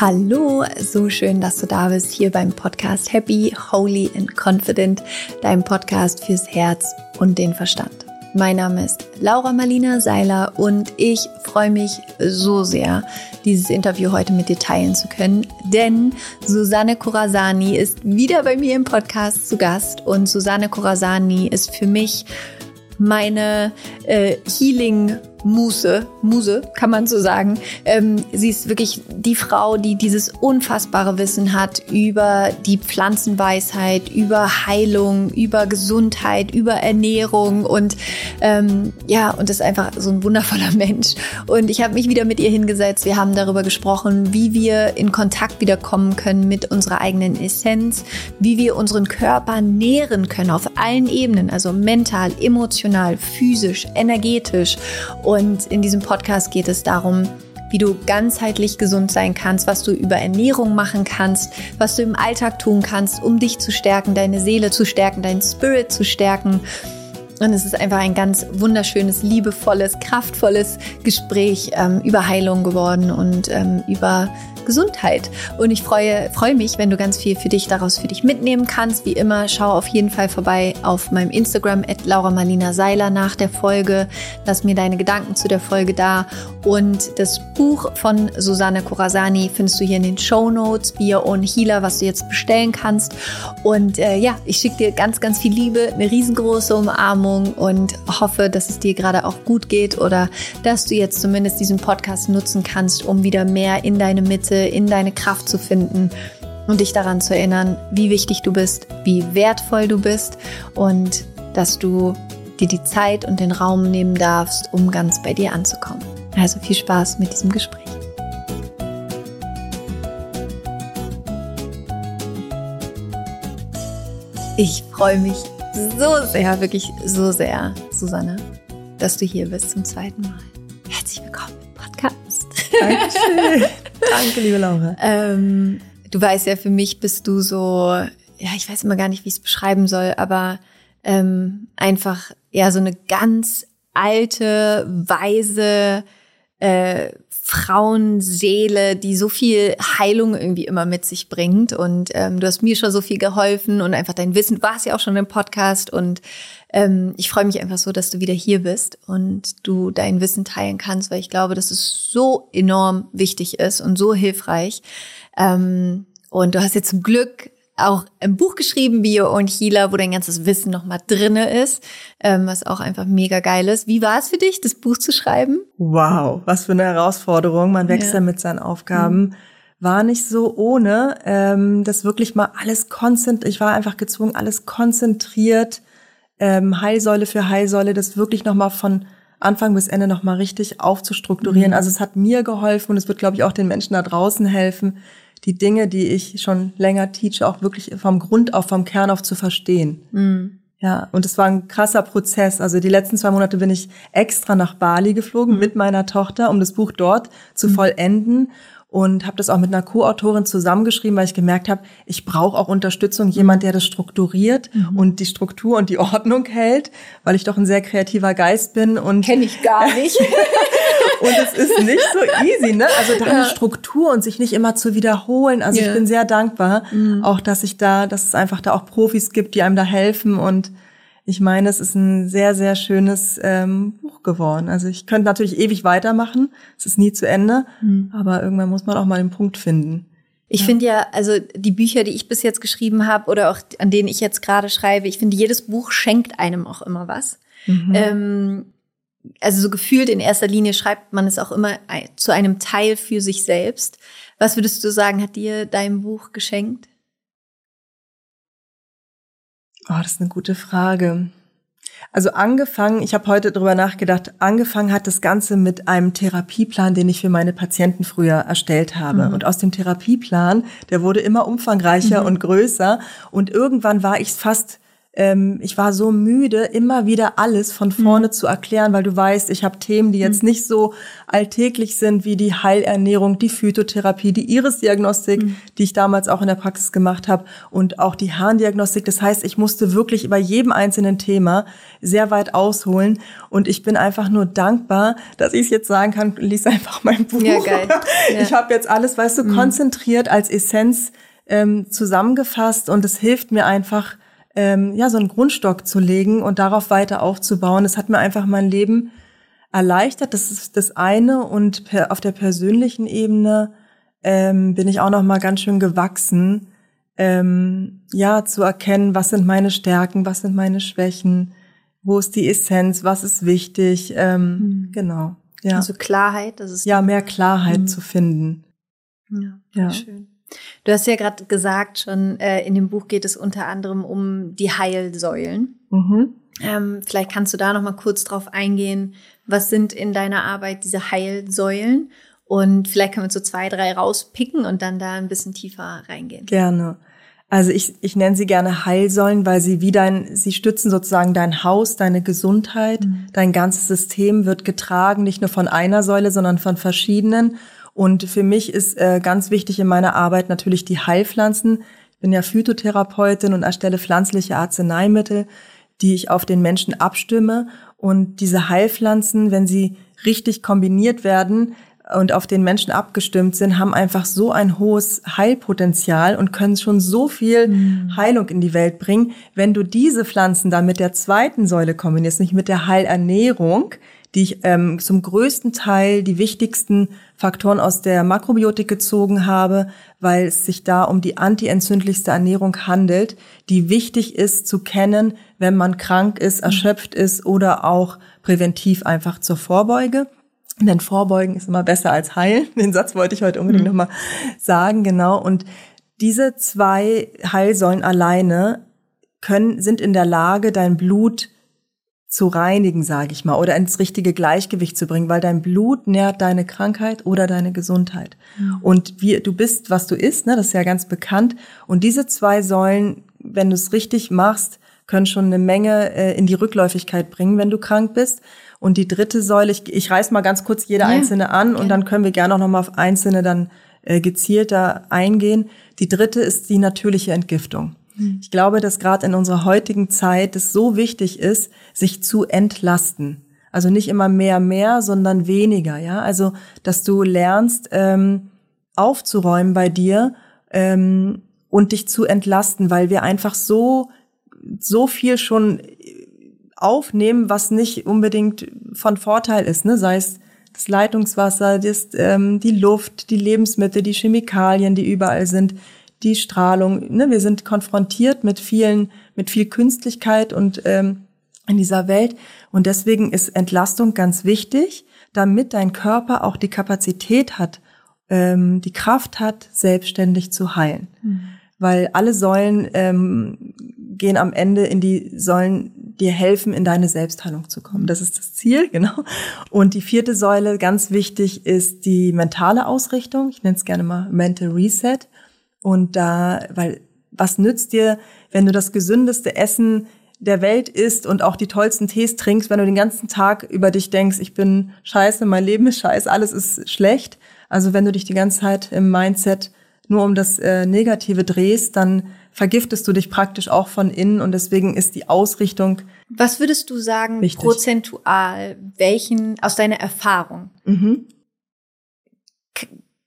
Hallo, so schön, dass du da bist hier beim Podcast Happy, Holy and Confident, deinem Podcast fürs Herz und den Verstand. Mein Name ist Laura Marlina Seiler und ich freue mich so sehr, dieses Interview heute mit dir teilen zu können, denn Susanne Corazani ist wieder bei mir im Podcast zu Gast und Susanne Corazani ist für mich meine äh, Healing Muse, Muse, kann man so sagen. Ähm, sie ist wirklich die Frau, die dieses unfassbare Wissen hat über die Pflanzenweisheit, über Heilung, über Gesundheit, über Ernährung und ähm, ja, und ist einfach so ein wundervoller Mensch. Und ich habe mich wieder mit ihr hingesetzt. Wir haben darüber gesprochen, wie wir in Kontakt wieder kommen können mit unserer eigenen Essenz, wie wir unseren Körper nähren können auf allen Ebenen, also mental, emotional, physisch, energetisch. Und und in diesem Podcast geht es darum, wie du ganzheitlich gesund sein kannst, was du über Ernährung machen kannst, was du im Alltag tun kannst, um dich zu stärken, deine Seele zu stärken, deinen Spirit zu stärken. Und es ist einfach ein ganz wunderschönes, liebevolles, kraftvolles Gespräch ähm, über Heilung geworden und ähm, über Gesundheit. Und ich freue, freue mich, wenn du ganz viel für dich daraus für dich mitnehmen kannst. Wie immer, schau auf jeden Fall vorbei auf meinem Instagram at Laura Marlina Seiler nach der Folge. Lass mir deine Gedanken zu der Folge da. Und das Buch von Susanne Corazani findest du hier in den Show Notes, Your Own Healer, was du jetzt bestellen kannst. Und äh, ja, ich schicke dir ganz, ganz viel Liebe, eine riesengroße Umarmung und hoffe, dass es dir gerade auch gut geht oder dass du jetzt zumindest diesen Podcast nutzen kannst, um wieder mehr in deine Mitte Mitte, in deine Kraft zu finden und dich daran zu erinnern, wie wichtig du bist, wie wertvoll du bist und dass du dir die Zeit und den Raum nehmen darfst, um ganz bei dir anzukommen. Also viel Spaß mit diesem Gespräch. Ich freue mich so sehr, wirklich so sehr, Susanne, dass du hier bist zum zweiten Mal. Herzlich willkommen im Podcast. Dankeschön. Danke, liebe Laura. Ähm, du weißt ja, für mich bist du so, ja, ich weiß immer gar nicht, wie ich es beschreiben soll, aber ähm, einfach ja so eine ganz alte, weise äh, Frauenseele, die so viel Heilung irgendwie immer mit sich bringt. Und ähm, du hast mir schon so viel geholfen und einfach dein Wissen, war es ja auch schon im Podcast. Und ähm, ich freue mich einfach so, dass du wieder hier bist und du dein Wissen teilen kannst, weil ich glaube, dass es so enorm wichtig ist und so hilfreich. Ähm, und du hast jetzt zum Glück auch ein Buch geschrieben, Bio und Healer, wo dein ganzes Wissen nochmal drinne ist, ähm, was auch einfach mega geil ist. Wie war es für dich, das Buch zu schreiben? Wow, was für eine Herausforderung. Man wächst ja, ja mit seinen Aufgaben. Mhm. War nicht so ohne, ähm, das wirklich mal alles konzentriert. Ich war einfach gezwungen, alles konzentriert ähm, Heilsäule für Heilsäule, das wirklich nochmal von Anfang bis Ende nochmal richtig aufzustrukturieren. Mhm. Also es hat mir geholfen und es wird, glaube ich, auch den Menschen da draußen helfen, die Dinge, die ich schon länger teache, auch wirklich vom Grund auf, vom Kern auf zu verstehen. Mhm. Ja, und es war ein krasser Prozess. Also die letzten zwei Monate bin ich extra nach Bali geflogen mhm. mit meiner Tochter, um das Buch dort zu mhm. vollenden und habe das auch mit einer Co-Autorin zusammengeschrieben, weil ich gemerkt habe, ich brauche auch Unterstützung, jemand, der das strukturiert mhm. und die Struktur und die Ordnung hält, weil ich doch ein sehr kreativer Geist bin und kenne ich gar nicht. und es ist nicht so easy, ne? Also da ja. eine Struktur und sich nicht immer zu wiederholen. Also yeah. ich bin sehr dankbar, mhm. auch dass ich da, dass es einfach da auch Profis gibt, die einem da helfen und ich meine, es ist ein sehr, sehr schönes ähm, Buch geworden. Also ich könnte natürlich ewig weitermachen. Es ist nie zu Ende. Mhm. Aber irgendwann muss man auch mal den Punkt finden. Ich ja. finde ja, also die Bücher, die ich bis jetzt geschrieben habe oder auch an denen ich jetzt gerade schreibe, ich finde, jedes Buch schenkt einem auch immer was. Mhm. Ähm, also so gefühlt in erster Linie schreibt man es auch immer zu einem Teil für sich selbst. Was würdest du sagen, hat dir dein Buch geschenkt? Oh, das ist eine gute Frage. Also angefangen, ich habe heute drüber nachgedacht, angefangen hat das Ganze mit einem Therapieplan, den ich für meine Patienten früher erstellt habe. Mhm. Und aus dem Therapieplan, der wurde immer umfangreicher mhm. und größer. Und irgendwann war ich fast ähm, ich war so müde, immer wieder alles von vorne mhm. zu erklären, weil du weißt, ich habe Themen, die jetzt mhm. nicht so alltäglich sind wie die Heilernährung, die Phytotherapie, die Irisdiagnostik, mhm. die ich damals auch in der Praxis gemacht habe und auch die Harndiagnostik. Das heißt, ich musste wirklich über jedem einzelnen Thema sehr weit ausholen und ich bin einfach nur dankbar, dass ich es jetzt sagen kann, lies einfach mein Buch. Ja, geil. Ja. Ich habe jetzt alles, weißt du, mhm. konzentriert als Essenz ähm, zusammengefasst und es hilft mir einfach, ähm, ja, so einen Grundstock zu legen und darauf weiter aufzubauen. Es hat mir einfach mein Leben erleichtert. Das ist das eine. Und per, auf der persönlichen Ebene ähm, bin ich auch noch mal ganz schön gewachsen, ähm, ja, zu erkennen, was sind meine Stärken, was sind meine Schwächen, wo ist die Essenz, was ist wichtig. Ähm, mhm. Genau. Ja. Also Klarheit, das ist ja mehr Klarheit mhm. zu finden. Ja, ja. schön. Du hast ja gerade gesagt, schon äh, in dem Buch geht es unter anderem um die Heilsäulen. Mhm. Ähm, vielleicht kannst du da noch mal kurz drauf eingehen. Was sind in deiner Arbeit diese Heilsäulen? Und vielleicht können wir so zwei, drei rauspicken und dann da ein bisschen tiefer reingehen. Gerne. Also ich, ich nenne sie gerne Heilsäulen, weil sie wie dein, sie stützen sozusagen dein Haus, deine Gesundheit, mhm. dein ganzes System wird getragen, nicht nur von einer Säule, sondern von verschiedenen. Und für mich ist äh, ganz wichtig in meiner Arbeit natürlich die Heilpflanzen. Ich bin ja Phytotherapeutin und erstelle pflanzliche Arzneimittel, die ich auf den Menschen abstimme. Und diese Heilpflanzen, wenn sie richtig kombiniert werden und auf den Menschen abgestimmt sind, haben einfach so ein hohes Heilpotenzial und können schon so viel mhm. Heilung in die Welt bringen. Wenn du diese Pflanzen dann mit der zweiten Säule kombinierst, nicht mit der Heilernährung, die ich ähm, zum größten Teil die wichtigsten Faktoren aus der Makrobiotik gezogen habe, weil es sich da um die antientzündlichste Ernährung handelt, die wichtig ist zu kennen, wenn man krank ist, mhm. erschöpft ist oder auch präventiv einfach zur Vorbeuge. Denn Vorbeugen ist immer besser als heilen. Den Satz wollte ich heute unbedingt mhm. nochmal sagen, genau. Und diese zwei Heilsäulen alleine können, sind in der Lage, dein Blut zu reinigen, sage ich mal, oder ins richtige Gleichgewicht zu bringen, weil dein Blut nährt deine Krankheit oder deine Gesundheit. Mhm. Und wie du bist, was du isst, ne, das ist ja ganz bekannt. Und diese zwei Säulen, wenn du es richtig machst, können schon eine Menge äh, in die Rückläufigkeit bringen, wenn du krank bist. Und die dritte Säule, ich, ich reiß mal ganz kurz jede ja. einzelne an und dann können wir gerne auch noch mal auf einzelne dann äh, gezielter eingehen. Die dritte ist die natürliche Entgiftung. Hm. Ich glaube, dass gerade in unserer heutigen Zeit es so wichtig ist, sich zu entlasten. Also nicht immer mehr, mehr, sondern weniger. Ja, also dass du lernst ähm, aufzuräumen bei dir ähm, und dich zu entlasten, weil wir einfach so so viel schon aufnehmen, was nicht unbedingt von Vorteil ist. Ne? Sei es das Leitungswasser, das, ähm, die Luft, die Lebensmittel, die Chemikalien, die überall sind die Strahlung. Ne? Wir sind konfrontiert mit vielen, mit viel Künstlichkeit und ähm, in dieser Welt. Und deswegen ist Entlastung ganz wichtig, damit dein Körper auch die Kapazität hat, ähm, die Kraft hat, selbstständig zu heilen. Mhm. Weil alle Säulen ähm, gehen am Ende in die Säulen dir helfen, in deine Selbstheilung zu kommen. Das ist das Ziel, genau. Und die vierte Säule, ganz wichtig, ist die mentale Ausrichtung. Ich nenne es gerne mal Mental Reset. Und da, weil was nützt dir, wenn du das gesündeste Essen der Welt isst und auch die tollsten Tees trinkst, wenn du den ganzen Tag über dich denkst, ich bin scheiße, mein Leben ist scheiße, alles ist schlecht. Also wenn du dich die ganze Zeit im Mindset nur um das äh, Negative drehst, dann vergiftest du dich praktisch auch von innen und deswegen ist die Ausrichtung. Was würdest du sagen, wichtig. prozentual, welchen aus deiner Erfahrung? Mhm.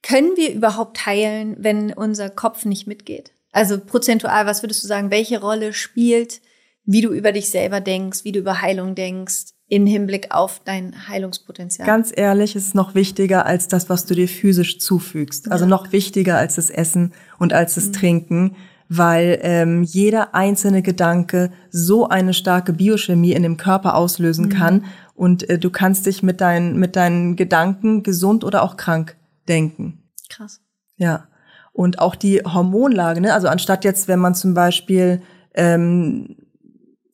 Können wir überhaupt heilen, wenn unser Kopf nicht mitgeht? Also prozentual, was würdest du sagen, welche Rolle spielt, wie du über dich selber denkst, wie du über Heilung denkst, im Hinblick auf dein Heilungspotenzial? Ganz ehrlich, ist es noch wichtiger als das, was du dir physisch zufügst. Also noch wichtiger als das Essen und als das mhm. Trinken, weil ähm, jeder einzelne Gedanke so eine starke Biochemie in dem Körper auslösen mhm. kann und äh, du kannst dich mit deinen mit deinen Gedanken gesund oder auch krank denken. Krass. Ja. Und auch die Hormonlage, ne? Also anstatt jetzt, wenn man zum Beispiel ähm,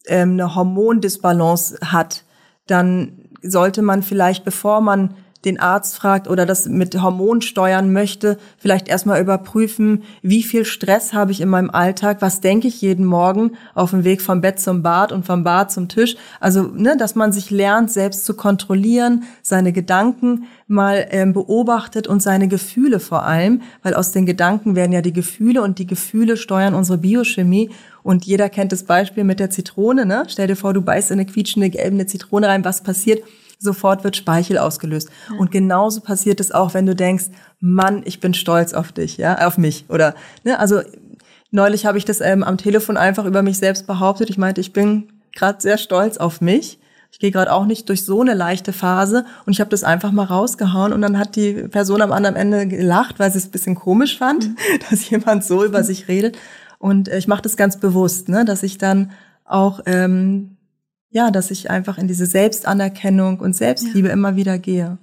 ähm, eine Hormondisbalance hat, dann sollte man vielleicht, bevor man den Arzt fragt oder das mit Hormonen steuern möchte, vielleicht erstmal überprüfen, wie viel Stress habe ich in meinem Alltag, was denke ich jeden Morgen auf dem Weg vom Bett zum Bad und vom Bad zum Tisch. Also, ne, dass man sich lernt, selbst zu kontrollieren, seine Gedanken mal ähm, beobachtet und seine Gefühle vor allem, weil aus den Gedanken werden ja die Gefühle und die Gefühle steuern unsere Biochemie und jeder kennt das Beispiel mit der Zitrone, ne? Stell dir vor, du beißt in eine quietschende gelbe Zitrone rein, was passiert? Sofort wird Speichel ausgelöst. Ja. Und genauso passiert es auch, wenn du denkst, Mann, ich bin stolz auf dich, ja, auf mich. Oder, ne, also neulich habe ich das ähm, am Telefon einfach über mich selbst behauptet. Ich meinte, ich bin gerade sehr stolz auf mich. Ich gehe gerade auch nicht durch so eine leichte Phase und ich habe das einfach mal rausgehauen und dann hat die Person am anderen Ende gelacht, weil sie es ein bisschen komisch fand, mhm. dass jemand so über sich redet. Und äh, ich mache das ganz bewusst, ne, dass ich dann auch ähm, ja, dass ich einfach in diese Selbstanerkennung und Selbstliebe ja. immer wieder gehe.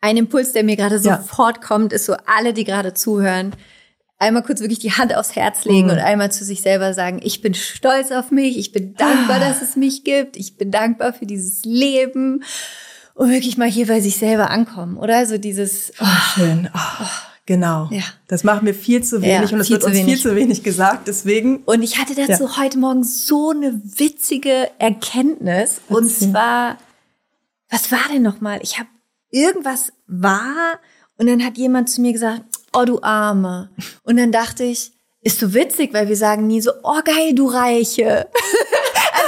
Ein Impuls, der mir gerade sofort ja. kommt, ist so alle, die gerade zuhören, einmal kurz wirklich die Hand aufs Herz legen mhm. und einmal zu sich selber sagen, ich bin stolz auf mich, ich bin dankbar, ah. dass es mich gibt, ich bin dankbar für dieses Leben und wirklich mal hier bei sich selber ankommen, oder? So dieses oh, schön. Oh. Genau. Ja. Das macht mir viel zu wenig ja, und es wird uns wenig. viel zu wenig gesagt. Deswegen. Und ich hatte dazu ja. heute Morgen so eine witzige Erkenntnis. Erzähl. Und zwar, was war denn nochmal? Ich habe irgendwas war und dann hat jemand zu mir gesagt, oh du Arme. Und dann dachte ich, ist so witzig, weil wir sagen nie so, oh geil, du Reiche.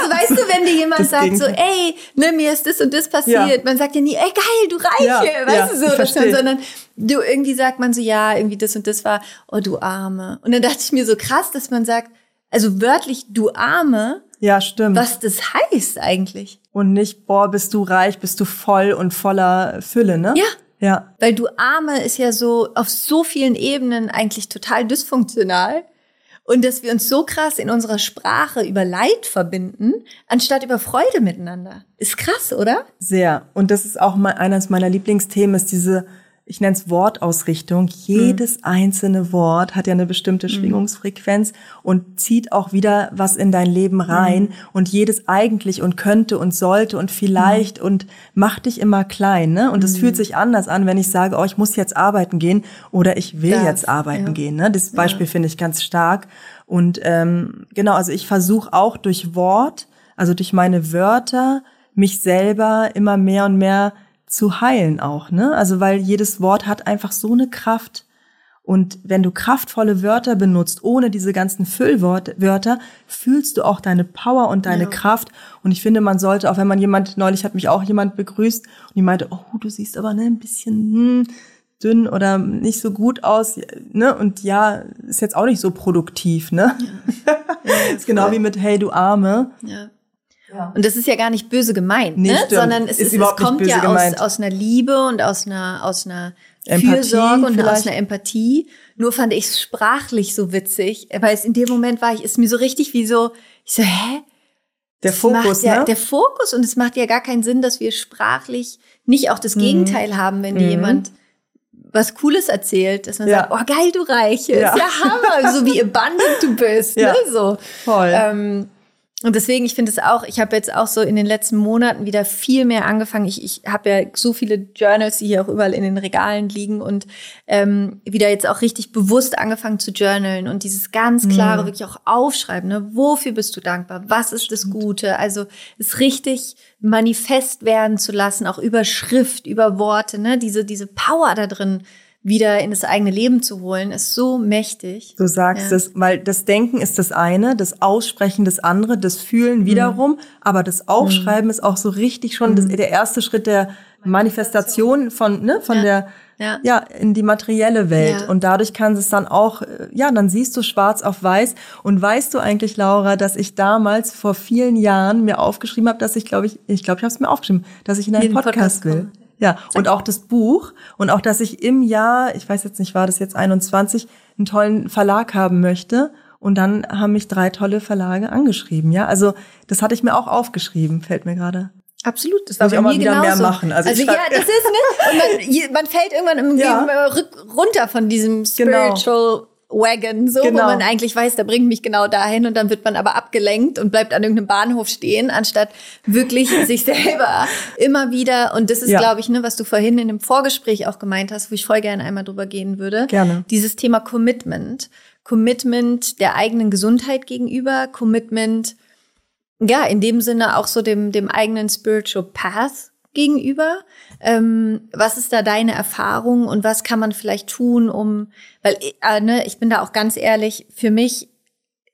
also weißt du, wenn dir jemand das sagt so, ey, ne, mir ist das und das passiert, ja. man sagt ja nie, ey geil, du Reiche, ja, weißt du so, das schon, sondern du irgendwie sagt man so, ja, irgendwie das und das war, oh du Arme. Und dann dachte ich mir so krass, dass man sagt, also wörtlich du Arme. Ja, stimmt. Was das heißt eigentlich. Und nicht, boah, bist du reich, bist du voll und voller Fülle, ne? Ja. Ja. Weil du Arme ist ja so auf so vielen Ebenen eigentlich total dysfunktional. Und dass wir uns so krass in unserer Sprache über Leid verbinden, anstatt über Freude miteinander. Ist krass, oder? Sehr. Und das ist auch mal eines meiner Lieblingsthemen, ist diese ich nenne es Wortausrichtung. Jedes mhm. einzelne Wort hat ja eine bestimmte mhm. Schwingungsfrequenz und zieht auch wieder was in dein Leben rein. Mhm. Und jedes eigentlich und könnte und sollte und vielleicht mhm. und macht dich immer klein. Ne? Und es fühlt mhm. sich anders an, wenn ich sage, oh, ich muss jetzt arbeiten gehen oder ich will Darf. jetzt arbeiten ja. gehen. Ne? Das Beispiel ja. finde ich ganz stark. Und ähm, genau, also ich versuche auch durch Wort, also durch meine Wörter, mich selber immer mehr und mehr zu heilen auch, ne? Also weil jedes Wort hat einfach so eine Kraft. Und wenn du kraftvolle Wörter benutzt, ohne diese ganzen Füllwörter, fühlst du auch deine Power und deine ja. Kraft. Und ich finde, man sollte, auch wenn man jemand, neulich hat mich auch jemand begrüßt und die meinte, oh, du siehst aber ne, ein bisschen hm, dünn oder nicht so gut aus, ne? Und ja, ist jetzt auch nicht so produktiv, ne? Ja. Ja, ist genau wie mit Hey, du Arme. Ja. Und das ist ja gar nicht böse gemeint, nee, ne? sondern es, ist, ist es kommt ja aus, aus einer Liebe und aus einer, aus einer Empathie Fürsorge und vielleicht. aus einer Empathie. Nur fand ich es sprachlich so witzig, weil es in dem Moment war, ich ist mir so richtig wie so, ich so, hä? Der Fokus, ja, ne? Der Fokus und es macht ja gar keinen Sinn, dass wir sprachlich nicht auch das mhm. Gegenteil haben, wenn dir mhm. jemand was Cooles erzählt, dass man ja. sagt, oh geil, du Reiches, ja, ja Hammer, so wie abundant du bist, ja. ne, so. Voll. Ähm, und deswegen, ich finde es auch, ich habe jetzt auch so in den letzten Monaten wieder viel mehr angefangen. Ich, ich habe ja so viele Journals, die hier auch überall in den Regalen liegen und ähm, wieder jetzt auch richtig bewusst angefangen zu journalen und dieses ganz klare mhm. wirklich auch aufschreiben. Ne? Wofür bist du dankbar? Was ist das Gute? Also es richtig manifest werden zu lassen, auch über Schrift, über Worte, ne? diese, diese Power da drin wieder in das eigene Leben zu holen, ist so mächtig. Du sagst ja. es, weil das Denken ist das eine, das Aussprechen das andere, das Fühlen wiederum, mhm. aber das Aufschreiben mhm. ist auch so richtig schon mhm. das, der erste Schritt der Manifestation von, ne, von ja. der, ja. ja, in die materielle Welt. Ja. Und dadurch kann es dann auch, äh, ja, dann siehst du schwarz auf weiß. Und weißt du eigentlich, Laura, dass ich damals vor vielen Jahren mir aufgeschrieben habe, dass ich, glaube ich, ich glaube, ich habe es mir aufgeschrieben, dass ich in einen Podcast, Podcast will. Ja, und auch das Buch und auch, dass ich im Jahr, ich weiß jetzt nicht, war das jetzt 21, einen tollen Verlag haben möchte. Und dann haben mich drei tolle Verlage angeschrieben, ja. Also das hatte ich mir auch aufgeschrieben, fällt mir gerade. Absolut, das war Muss bei mir wieder genauso. mehr machen. Also, also ja, das ist ne, und man, man fällt irgendwann im ja. runter von diesem genau. Wagon, so, genau. wo man eigentlich weiß, der bringt mich genau dahin und dann wird man aber abgelenkt und bleibt an irgendeinem Bahnhof stehen, anstatt wirklich sich selber immer wieder, und das ist, ja. glaube ich, ne, was du vorhin in dem Vorgespräch auch gemeint hast, wo ich voll gerne einmal drüber gehen würde. Gerne. Dieses Thema Commitment. Commitment der eigenen Gesundheit gegenüber, Commitment, ja, in dem Sinne auch so dem, dem eigenen Spiritual Path gegenüber. Ähm, was ist da deine Erfahrung und was kann man vielleicht tun, um, weil äh, ne, ich bin da auch ganz ehrlich, für mich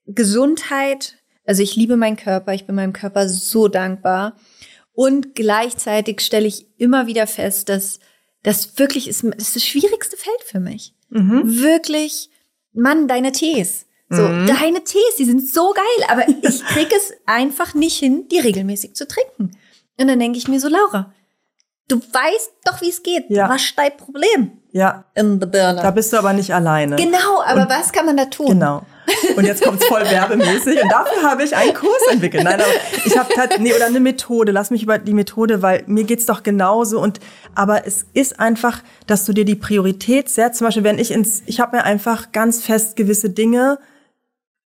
Gesundheit, also ich liebe meinen Körper, ich bin meinem Körper so dankbar und gleichzeitig stelle ich immer wieder fest, dass das wirklich ist, das, ist das schwierigste Feld für mich. Mhm. Wirklich, Mann, deine Tees. So, mhm. deine Tees, die sind so geil, aber ich krieg es einfach nicht hin, die regelmäßig zu trinken. Und dann denke ich mir so, Laura, du weißt doch, wie es geht. Ja. Was ist dein Problem? Ja. In the burner. Da bist du aber nicht alleine. Genau, aber und, was kann man da tun? Genau. Und jetzt kommt's voll werbemäßig und dafür habe ich einen Kurs entwickelt. Nein, aber ich habe halt, nee, oder eine Methode. Lass mich über die Methode, weil mir geht's doch genauso. Und aber es ist einfach, dass du dir die Priorität setzt. Zum Beispiel, wenn ich ins, ich habe mir einfach ganz fest gewisse Dinge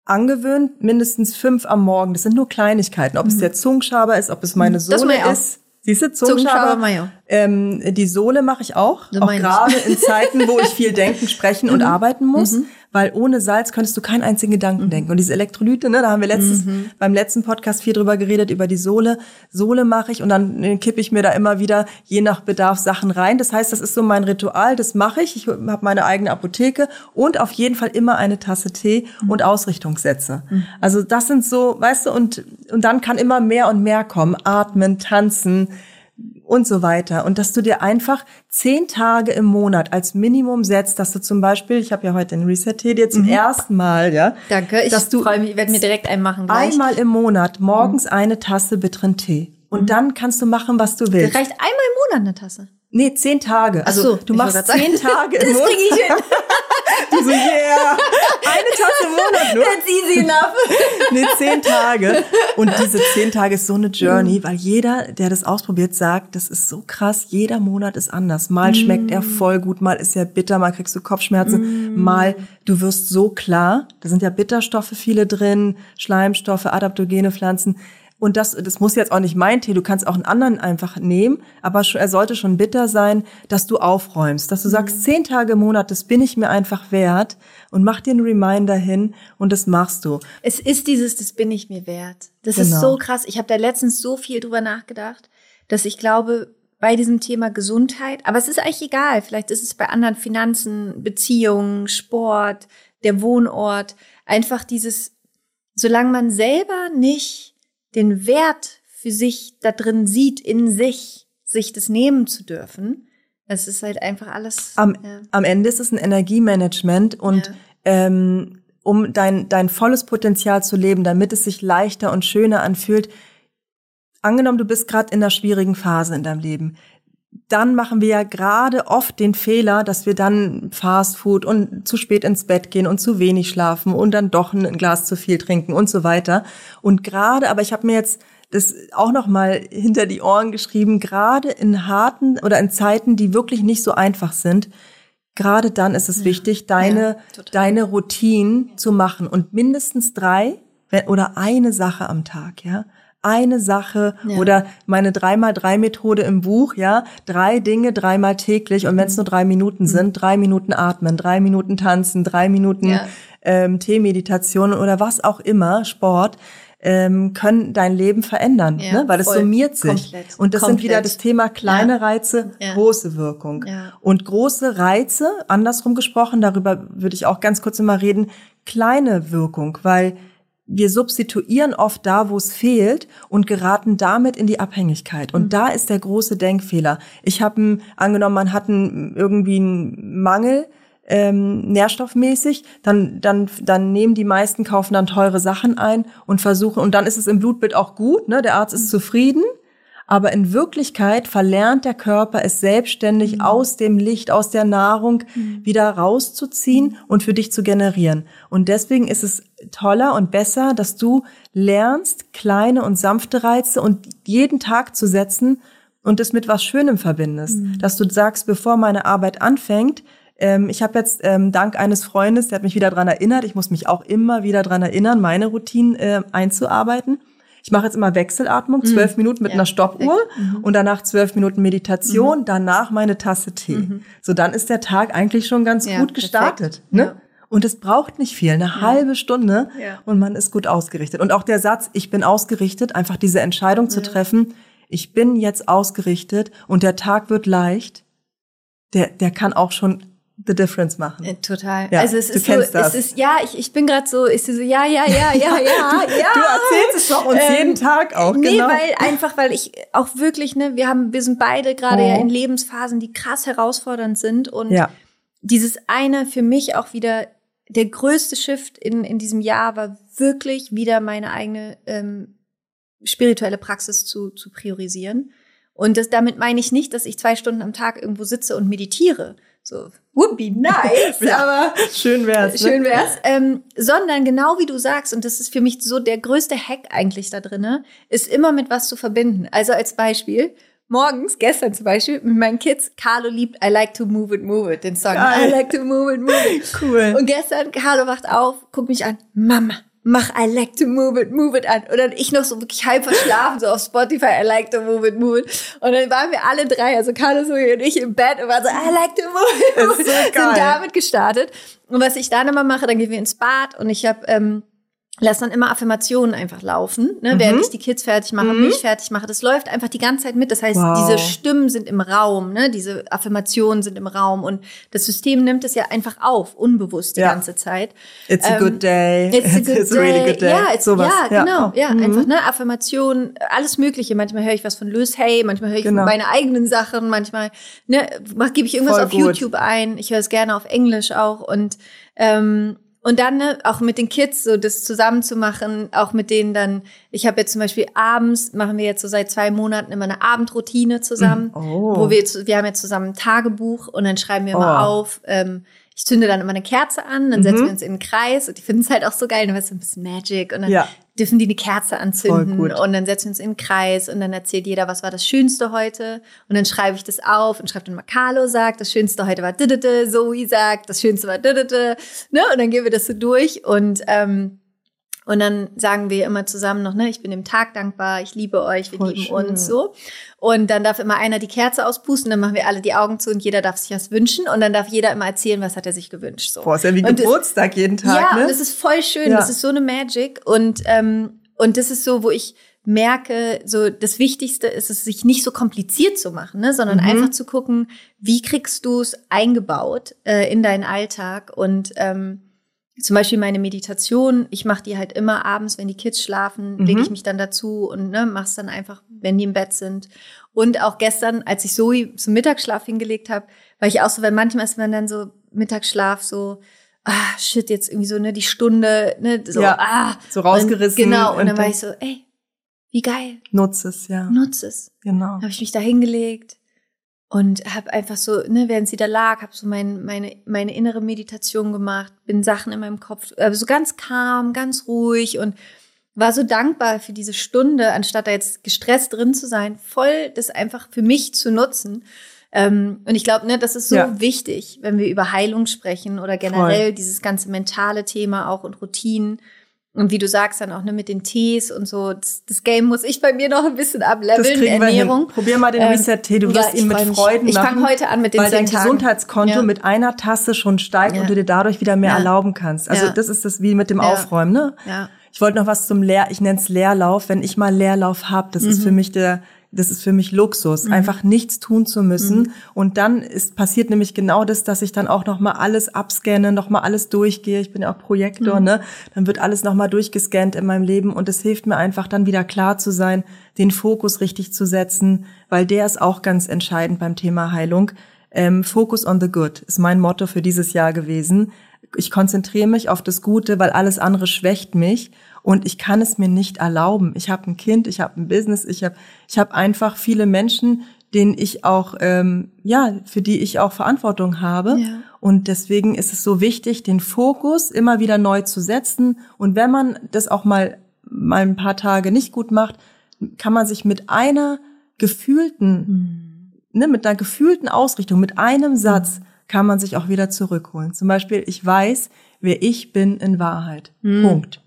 angewöhnt, mindestens fünf am Morgen. Das sind nur Kleinigkeiten. Ob mhm. es der Zungenschaber ist, ob es meine Sohle ist. Siehst du, Zungenschaber, Zungenschaber ähm, die Sohle mache ich auch, das auch gerade in Zeiten, wo ich viel denken, sprechen und mhm. arbeiten muss, mhm. Weil ohne Salz könntest du keinen einzigen Gedanken mhm. denken. Und diese Elektrolyte, ne, da haben wir letztes, mhm. beim letzten Podcast viel drüber geredet, über die Sohle. Sohle mache ich und dann äh, kippe ich mir da immer wieder je nach Bedarf Sachen rein. Das heißt, das ist so mein Ritual, das mache ich. Ich habe meine eigene Apotheke und auf jeden Fall immer eine Tasse Tee mhm. und Ausrichtungssätze. Mhm. Also das sind so, weißt du, und, und dann kann immer mehr und mehr kommen. Atmen, tanzen, und so weiter. Und dass du dir einfach zehn Tage im Monat als Minimum setzt, dass du zum Beispiel, ich habe ja heute den Reset-Tee dir zum mhm. ersten Mal, ja. Danke, ich freue mich, ich werde mir direkt einen machen. Gleich. Einmal im Monat morgens mhm. eine Tasse bitteren Tee. Und mhm. dann kannst du machen, was du willst. Das reicht einmal im Monat eine Tasse. Nee, zehn Tage. Also so, du machst zehn Tage im Monat. Das krieg ich hin. du so, yeah. Eine Tasse im Monat nur. That's easy enough. nee, zehn Tage. Und diese zehn Tage ist so eine Journey, weil jeder, der das ausprobiert, sagt, das ist so krass. Jeder Monat ist anders. Mal schmeckt er voll gut, mal ist er bitter, mal kriegst du Kopfschmerzen, mm. mal du wirst so klar. Da sind ja Bitterstoffe viele drin, Schleimstoffe, adaptogene Pflanzen und das, das muss jetzt auch nicht mein Tee, du kannst auch einen anderen einfach nehmen, aber er sollte schon bitter sein, dass du aufräumst, dass du sagst, mhm. zehn Tage im Monat, das bin ich mir einfach wert und mach dir einen Reminder hin und das machst du. Es ist dieses, das bin ich mir wert. Das genau. ist so krass. Ich habe da letztens so viel drüber nachgedacht, dass ich glaube, bei diesem Thema Gesundheit, aber es ist eigentlich egal, vielleicht ist es bei anderen Finanzen, Beziehungen, Sport, der Wohnort, einfach dieses, solange man selber nicht den Wert für sich da drin sieht, in sich, sich das nehmen zu dürfen. Es ist halt einfach alles. Am, ja. am Ende ist es ein Energiemanagement und ja. ähm, um dein, dein volles Potenzial zu leben, damit es sich leichter und schöner anfühlt. Angenommen, du bist gerade in einer schwierigen Phase in deinem Leben dann machen wir ja gerade oft den Fehler, dass wir dann Fast Food und zu spät ins Bett gehen und zu wenig schlafen und dann doch ein Glas zu viel trinken und so weiter. Und gerade, aber ich habe mir jetzt das auch noch mal hinter die Ohren geschrieben, gerade in harten oder in Zeiten, die wirklich nicht so einfach sind, gerade dann ist es ja. wichtig, deine ja, deine Routinen zu machen und mindestens drei oder eine Sache am Tag, ja eine Sache ja. oder meine dreimal drei Methode im Buch, ja, drei Dinge dreimal täglich und wenn es mhm. nur drei Minuten mhm. sind, drei Minuten atmen, drei Minuten tanzen, drei Minuten ja. ähm, Teemeditation oder was auch immer, Sport, ähm, können dein Leben verändern, ja, ne? weil es summiert sich. Komplett. Und das Komplett. sind wieder das Thema kleine ja. Reize, ja. große Wirkung. Und große Reize, andersrum gesprochen, darüber würde ich auch ganz kurz immer reden, kleine Wirkung, weil wir substituieren oft da, wo es fehlt und geraten damit in die Abhängigkeit. Und mhm. da ist der große Denkfehler. Ich habe angenommen, man hat einen, irgendwie einen Mangel ähm, nährstoffmäßig, dann dann dann nehmen die meisten kaufen dann teure Sachen ein und versuchen und dann ist es im Blutbild auch gut, ne? Der Arzt ist mhm. zufrieden aber in Wirklichkeit verlernt der Körper es selbstständig mhm. aus dem Licht, aus der Nahrung mhm. wieder rauszuziehen und für dich zu generieren. Und deswegen ist es toller und besser, dass du lernst, kleine und sanfte Reize und jeden Tag zu setzen und es mit was Schönem verbindest. Mhm. Dass du sagst, bevor meine Arbeit anfängt, Ähm, ich habe jetzt ähm, dank eines Freundes, der hat mich wieder dran erinnert, ich muss mich auch immer wieder dran erinnern, meine Routinen äh, einzuarbeiten. Ich mache jetzt immer Wechselatmung, zwölf mhm. Minuten mit ja, einer Stoppuhr mhm. und danach zwölf Minuten Meditation, mhm. danach meine Tasse Tee. Mhm. So, dann ist der Tag eigentlich schon ganz ja, gut gestartet. Ne? Ja. Und es braucht nicht viel, eine halbe Stunde und man ist gut ausgerichtet. Und auch der Satz, ich bin ausgerichtet, einfach diese Entscheidung zu treffen, ich bin jetzt ausgerichtet und der Tag wird leicht, der, der kann auch schon the difference machen. Äh, total. Ja, also es ist so, das. es ist, ja, ich, ich bin gerade so, ist so, ja, ja, ja, ja, ja, ja. du erzählst es doch uns ähm, jeden Tag auch, nee, genau. weil einfach, weil ich auch wirklich, ne, wir haben, wir sind beide gerade oh. ja in Lebensphasen, die krass herausfordernd sind und ja. dieses eine für mich auch wieder der größte Shift in, in diesem Jahr war wirklich wieder meine eigene ähm, spirituelle Praxis zu, zu priorisieren. Und das, damit meine ich nicht, dass ich zwei Stunden am Tag irgendwo sitze und meditiere, so, would be nice, ja, aber schön wär's. Ne? Schön wär's. Ähm, sondern genau wie du sagst, und das ist für mich so der größte Hack eigentlich da drinne, ist immer mit was zu verbinden. Also als Beispiel, morgens, gestern zum Beispiel, mit meinen Kids, Carlo liebt I like to move it, move it, den Song. Geil. I like to move it, move it. Cool. Und gestern, Carlo wacht auf, guckt mich an, Mama, mach I like to move it, move it an. Und dann ich noch so wirklich halb verschlafen, so auf Spotify, I like to move it, move it. Und dann waren wir alle drei, also Carlos und ich im Bett und waren so, I like to move it, move it. So sind damit gestartet. Und was ich dann immer mache, dann gehen wir ins Bad und ich habe ähm, lass dann immer Affirmationen einfach laufen, ne, mhm. während ich die Kids fertig mache, mhm. mich fertig mache. Das läuft einfach die ganze Zeit mit. Das heißt, wow. diese Stimmen sind im Raum, ne, diese Affirmationen sind im Raum und das System nimmt es ja einfach auf, unbewusst die ja. ganze Zeit. It's a good ähm, day. It's a good it's day. A really good day. Ja, it's, Sowas. ja genau. Ja, mhm. einfach ne, Affirmationen, alles Mögliche. Manchmal höre ich was von Lewis Hay, manchmal höre ich genau. meine eigenen Sachen, manchmal ne, gebe ich irgendwas Voll auf gut. YouTube ein. Ich höre es gerne auf Englisch auch und ähm, und dann ne, auch mit den Kids so das zusammen zu machen, auch mit denen dann, ich habe jetzt zum Beispiel abends, machen wir jetzt so seit zwei Monaten immer eine Abendroutine zusammen, oh. wo wir, wir haben jetzt zusammen ein Tagebuch und dann schreiben wir immer oh. auf, ähm, ich zünde dann immer eine Kerze an, dann mhm. setzen wir uns in den Kreis und die finden es halt auch so geil, dann weißt du, ein bisschen Magic und dann ja. Dürfen die eine Kerze anzünden und dann setzen wir uns in den Kreis und dann erzählt jeder, was war das Schönste heute? Und dann schreibe ich das auf und schreibe dann mal, Carlo sagt, das Schönste heute war didede, Zoe sagt, das Schönste war didede, ne, und dann gehen wir das so durch und ähm, und dann sagen wir immer zusammen noch, ne, ich bin dem Tag dankbar, ich liebe euch, wir Voll lieben schön. uns so. Und dann darf immer einer die Kerze auspusten, dann machen wir alle die Augen zu und jeder darf sich was wünschen und dann darf jeder immer erzählen, was hat er sich gewünscht. So. Boah, ist ja wie und Geburtstag das, jeden Tag. Ja, ne? und das ist voll schön, ja. das ist so eine Magic und ähm, und das ist so, wo ich merke, so das Wichtigste ist es, sich nicht so kompliziert zu machen, ne, sondern mhm. einfach zu gucken, wie kriegst du es eingebaut äh, in deinen Alltag und ähm, zum Beispiel meine Meditation, ich mache die halt immer abends, wenn die Kids schlafen, mhm. lege ich mich dann dazu und ne, mache es dann einfach, wenn die im Bett sind. Und auch gestern, als ich Zoe zum Mittagsschlaf hingelegt habe, war ich auch so, weil manchmal ist man dann so Mittagsschlaf so, ah, shit, jetzt irgendwie so, ne, die Stunde, ne, so, ja, ah. So rausgerissen. Und, genau, und, und dann war ich so, ey, wie geil. Nutz es, ja. Nutz es. Genau. Habe ich mich da hingelegt, und habe einfach so, ne, während sie da lag, habe so mein, meine meine innere Meditation gemacht, bin Sachen in meinem Kopf, äh, so ganz calm, ganz ruhig und war so dankbar für diese Stunde, anstatt da jetzt gestresst drin zu sein, voll das einfach für mich zu nutzen. Ähm, und ich glaube, ne, das ist so ja. wichtig, wenn wir über Heilung sprechen oder generell voll. dieses ganze mentale Thema auch und Routinen. Und wie du sagst dann auch ne, mit den Tees und so, das, das Game muss ich bei mir noch ein bisschen ableveln, Ernährung. Probier mal den ähm, Reset-Tee, du wirst ja, ihn mit Freuden Ich fange heute an mit den Weil dein Gesundheitskonto ja. mit einer Tasse schon steigt ja. und du dir dadurch wieder mehr erlauben kannst. Also das ist das wie mit dem Aufräumen, ne? Ja. Ich wollte noch was zum Leer, ich nenne es Leerlauf. Wenn ich mal Leerlauf hab, das mhm. ist für mich der das ist für mich Luxus, mhm. einfach nichts tun zu müssen. Mhm. Und dann ist passiert nämlich genau das, dass ich dann auch noch mal alles abscanne, noch mal alles durchgehe. Ich bin ja auch Projektor, mhm. ne? Dann wird alles noch mal durchgescannt in meinem Leben und es hilft mir einfach dann wieder klar zu sein, den Fokus richtig zu setzen, weil der ist auch ganz entscheidend beim Thema Heilung. Ähm, Focus on the Good ist mein Motto für dieses Jahr gewesen. Ich konzentriere mich auf das Gute, weil alles andere schwächt mich. Und ich kann es mir nicht erlauben. Ich habe ein Kind, ich habe ein Business, ich habe ich hab einfach viele Menschen, denen ich auch, ähm, ja, für die ich auch Verantwortung habe. Ja. Und deswegen ist es so wichtig, den Fokus immer wieder neu zu setzen. Und wenn man das auch mal, mal ein paar Tage nicht gut macht, kann man sich mit einer gefühlten, mhm. ne, mit einer gefühlten Ausrichtung, mit einem Satz, kann man sich auch wieder zurückholen. Zum Beispiel, ich weiß, wer ich bin in Wahrheit. Mhm. Punkt.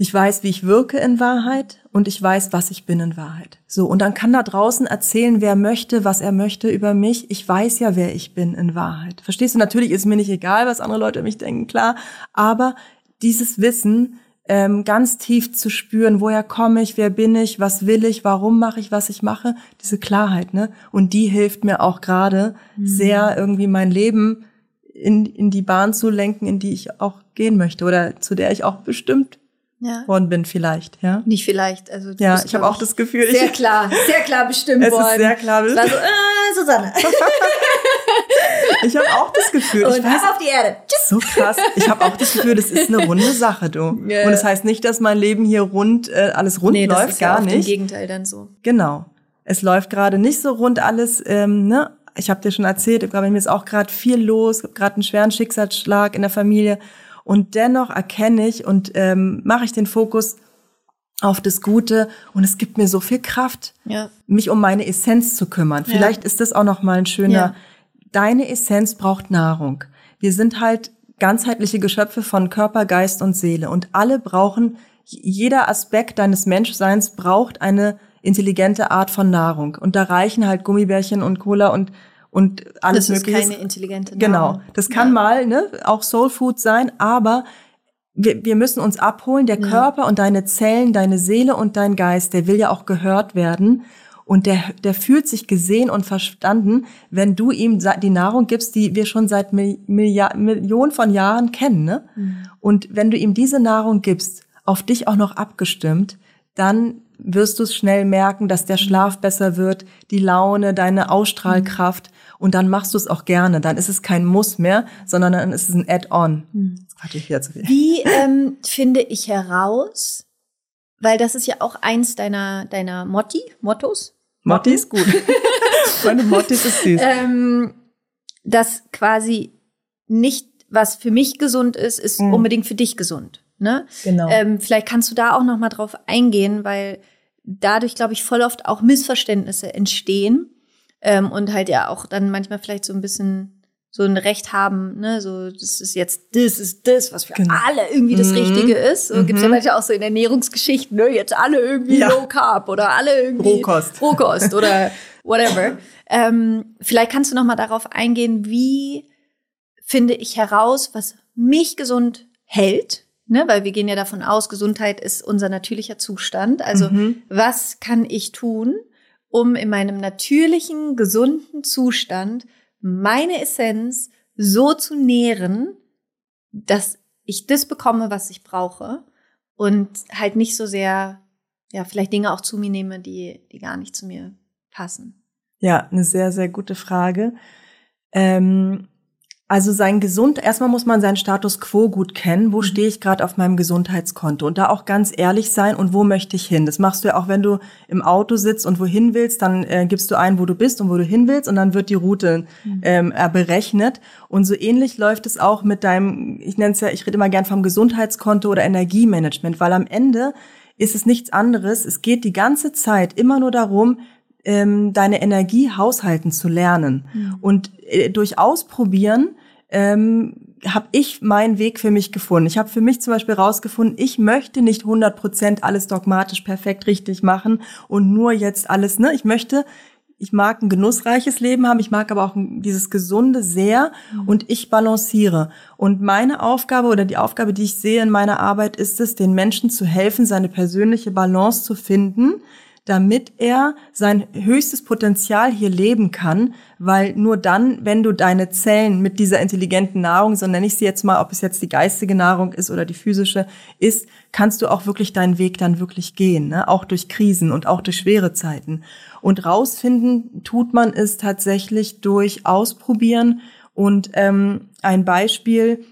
Ich weiß, wie ich wirke in Wahrheit und ich weiß, was ich bin in Wahrheit. So, und dann kann da draußen erzählen, wer möchte, was er möchte über mich. Ich weiß ja, wer ich bin in Wahrheit. Verstehst du? Natürlich ist mir nicht egal, was andere Leute mich denken, klar. Aber dieses Wissen, ähm, ganz tief zu spüren, woher komme ich, wer bin ich, was will ich, warum mache ich, was ich mache, diese Klarheit, ne? Und die hilft mir auch gerade mhm. sehr, irgendwie mein Leben in, in die Bahn zu lenken, in die ich auch gehen möchte oder zu der ich auch bestimmt ja. worden bin vielleicht, ja. Nicht vielleicht, also ja, ich habe auch das Gefühl, sehr ich, klar, sehr klar bestimmt es worden. Ist sehr klar bestimmt. War so, äh, Susanne. ich habe auch das Gefühl, und ich weiß, auf die Erde. Tschüss. So krass. Ich habe auch das Gefühl, das ist eine runde Sache, du. Yeah. Und das heißt nicht, dass mein Leben hier rund äh, alles rund nee, läuft, das ist gar ja nicht. Im Gegenteil dann so. Genau. Es läuft gerade nicht so rund alles, ähm, ne? Ich habe dir schon erzählt, ich glaube, mir ist auch gerade viel los, gerade einen schweren Schicksalsschlag in der Familie und dennoch erkenne ich und ähm, mache ich den Fokus auf das Gute und es gibt mir so viel Kraft, ja. mich um meine Essenz zu kümmern. Ja. Vielleicht ist das auch noch mal ein schöner. Ja. Deine Essenz braucht Nahrung. Wir sind halt ganzheitliche Geschöpfe von Körper, Geist und Seele und alle brauchen jeder Aspekt deines Menschseins braucht eine intelligente Art von Nahrung und da reichen halt Gummibärchen und Cola und und alles das ist mögliche. keine intelligente Nahrung. Genau, das kann mal ne auch Soul Food sein, aber wir, wir müssen uns abholen, der ja. Körper und deine Zellen, deine Seele und dein Geist, der will ja auch gehört werden. Und der, der fühlt sich gesehen und verstanden, wenn du ihm die Nahrung gibst, die wir schon seit Milliard, Millionen von Jahren kennen. Ne? Mhm. Und wenn du ihm diese Nahrung gibst, auf dich auch noch abgestimmt, dann wirst du es schnell merken, dass der Schlaf besser wird, die Laune, deine Ausstrahlkraft. Mhm. Und dann machst du es auch gerne. Dann ist es kein Muss mehr, sondern dann ist es ein Add-on. Mhm. Wie ähm, finde ich heraus, weil das ist ja auch eins deiner, deiner Motti, Mottos? Motti ist gut. Meine Motti ist süß. Ähm, dass quasi nicht, was für mich gesund ist, ist mhm. unbedingt für dich gesund. Ne? Genau. Ähm, vielleicht kannst du da auch noch mal drauf eingehen, weil dadurch, glaube ich, voll oft auch Missverständnisse entstehen ähm, und halt ja auch dann manchmal vielleicht so ein bisschen so ein Recht haben, ne, so das ist jetzt das ist das, was für genau. alle irgendwie das mhm. Richtige ist. So mhm. gibt's ja manchmal auch so in Ernährungsgeschichten, ne, jetzt alle irgendwie ja. Low Carb oder alle irgendwie Rohkost, Rohkost oder whatever. ähm, vielleicht kannst du noch mal darauf eingehen, wie finde ich heraus, was mich gesund hält, ne, weil wir gehen ja davon aus, Gesundheit ist unser natürlicher Zustand. Also mhm. was kann ich tun, um in meinem natürlichen gesunden Zustand meine Essenz so zu nähren, dass ich das bekomme, was ich brauche und halt nicht so sehr, ja, vielleicht Dinge auch zu mir nehme, die, die gar nicht zu mir passen. Ja, eine sehr, sehr gute Frage. Ähm, also sein gesund, erstmal muss man seinen Status quo gut kennen. Wo mhm. stehe ich gerade auf meinem Gesundheitskonto? Und da auch ganz ehrlich sein und wo möchte ich hin? Das machst du ja auch, wenn du im Auto sitzt und wohin willst, dann äh, gibst du ein, wo du bist und wo du hin willst und dann wird die Route mhm. ähm, berechnet. Und so ähnlich läuft es auch mit deinem, ich nenne es ja, ich rede immer gern vom Gesundheitskonto oder Energiemanagement, weil am Ende ist es nichts anderes. Es geht die ganze Zeit immer nur darum, ähm, deine Energie haushalten zu lernen. Mhm. Und äh, durch Ausprobieren ähm, habe ich meinen Weg für mich gefunden. Ich habe für mich zum Beispiel rausgefunden, ich möchte nicht 100 Prozent alles dogmatisch perfekt richtig machen und nur jetzt alles, ne? Ich möchte, ich mag ein genussreiches Leben haben, ich mag aber auch dieses Gesunde sehr mhm. und ich balanciere. Und meine Aufgabe oder die Aufgabe, die ich sehe in meiner Arbeit, ist es, den Menschen zu helfen, seine persönliche Balance zu finden, damit er sein höchstes Potenzial hier leben kann, weil nur dann, wenn du deine Zellen mit dieser intelligenten Nahrung, so nenne ich sie jetzt mal, ob es jetzt die geistige Nahrung ist oder die physische ist, kannst du auch wirklich deinen Weg dann wirklich gehen, ne? auch durch Krisen und auch durch schwere Zeiten. Und rausfinden tut man es tatsächlich durch Ausprobieren und ähm, ein Beispiel,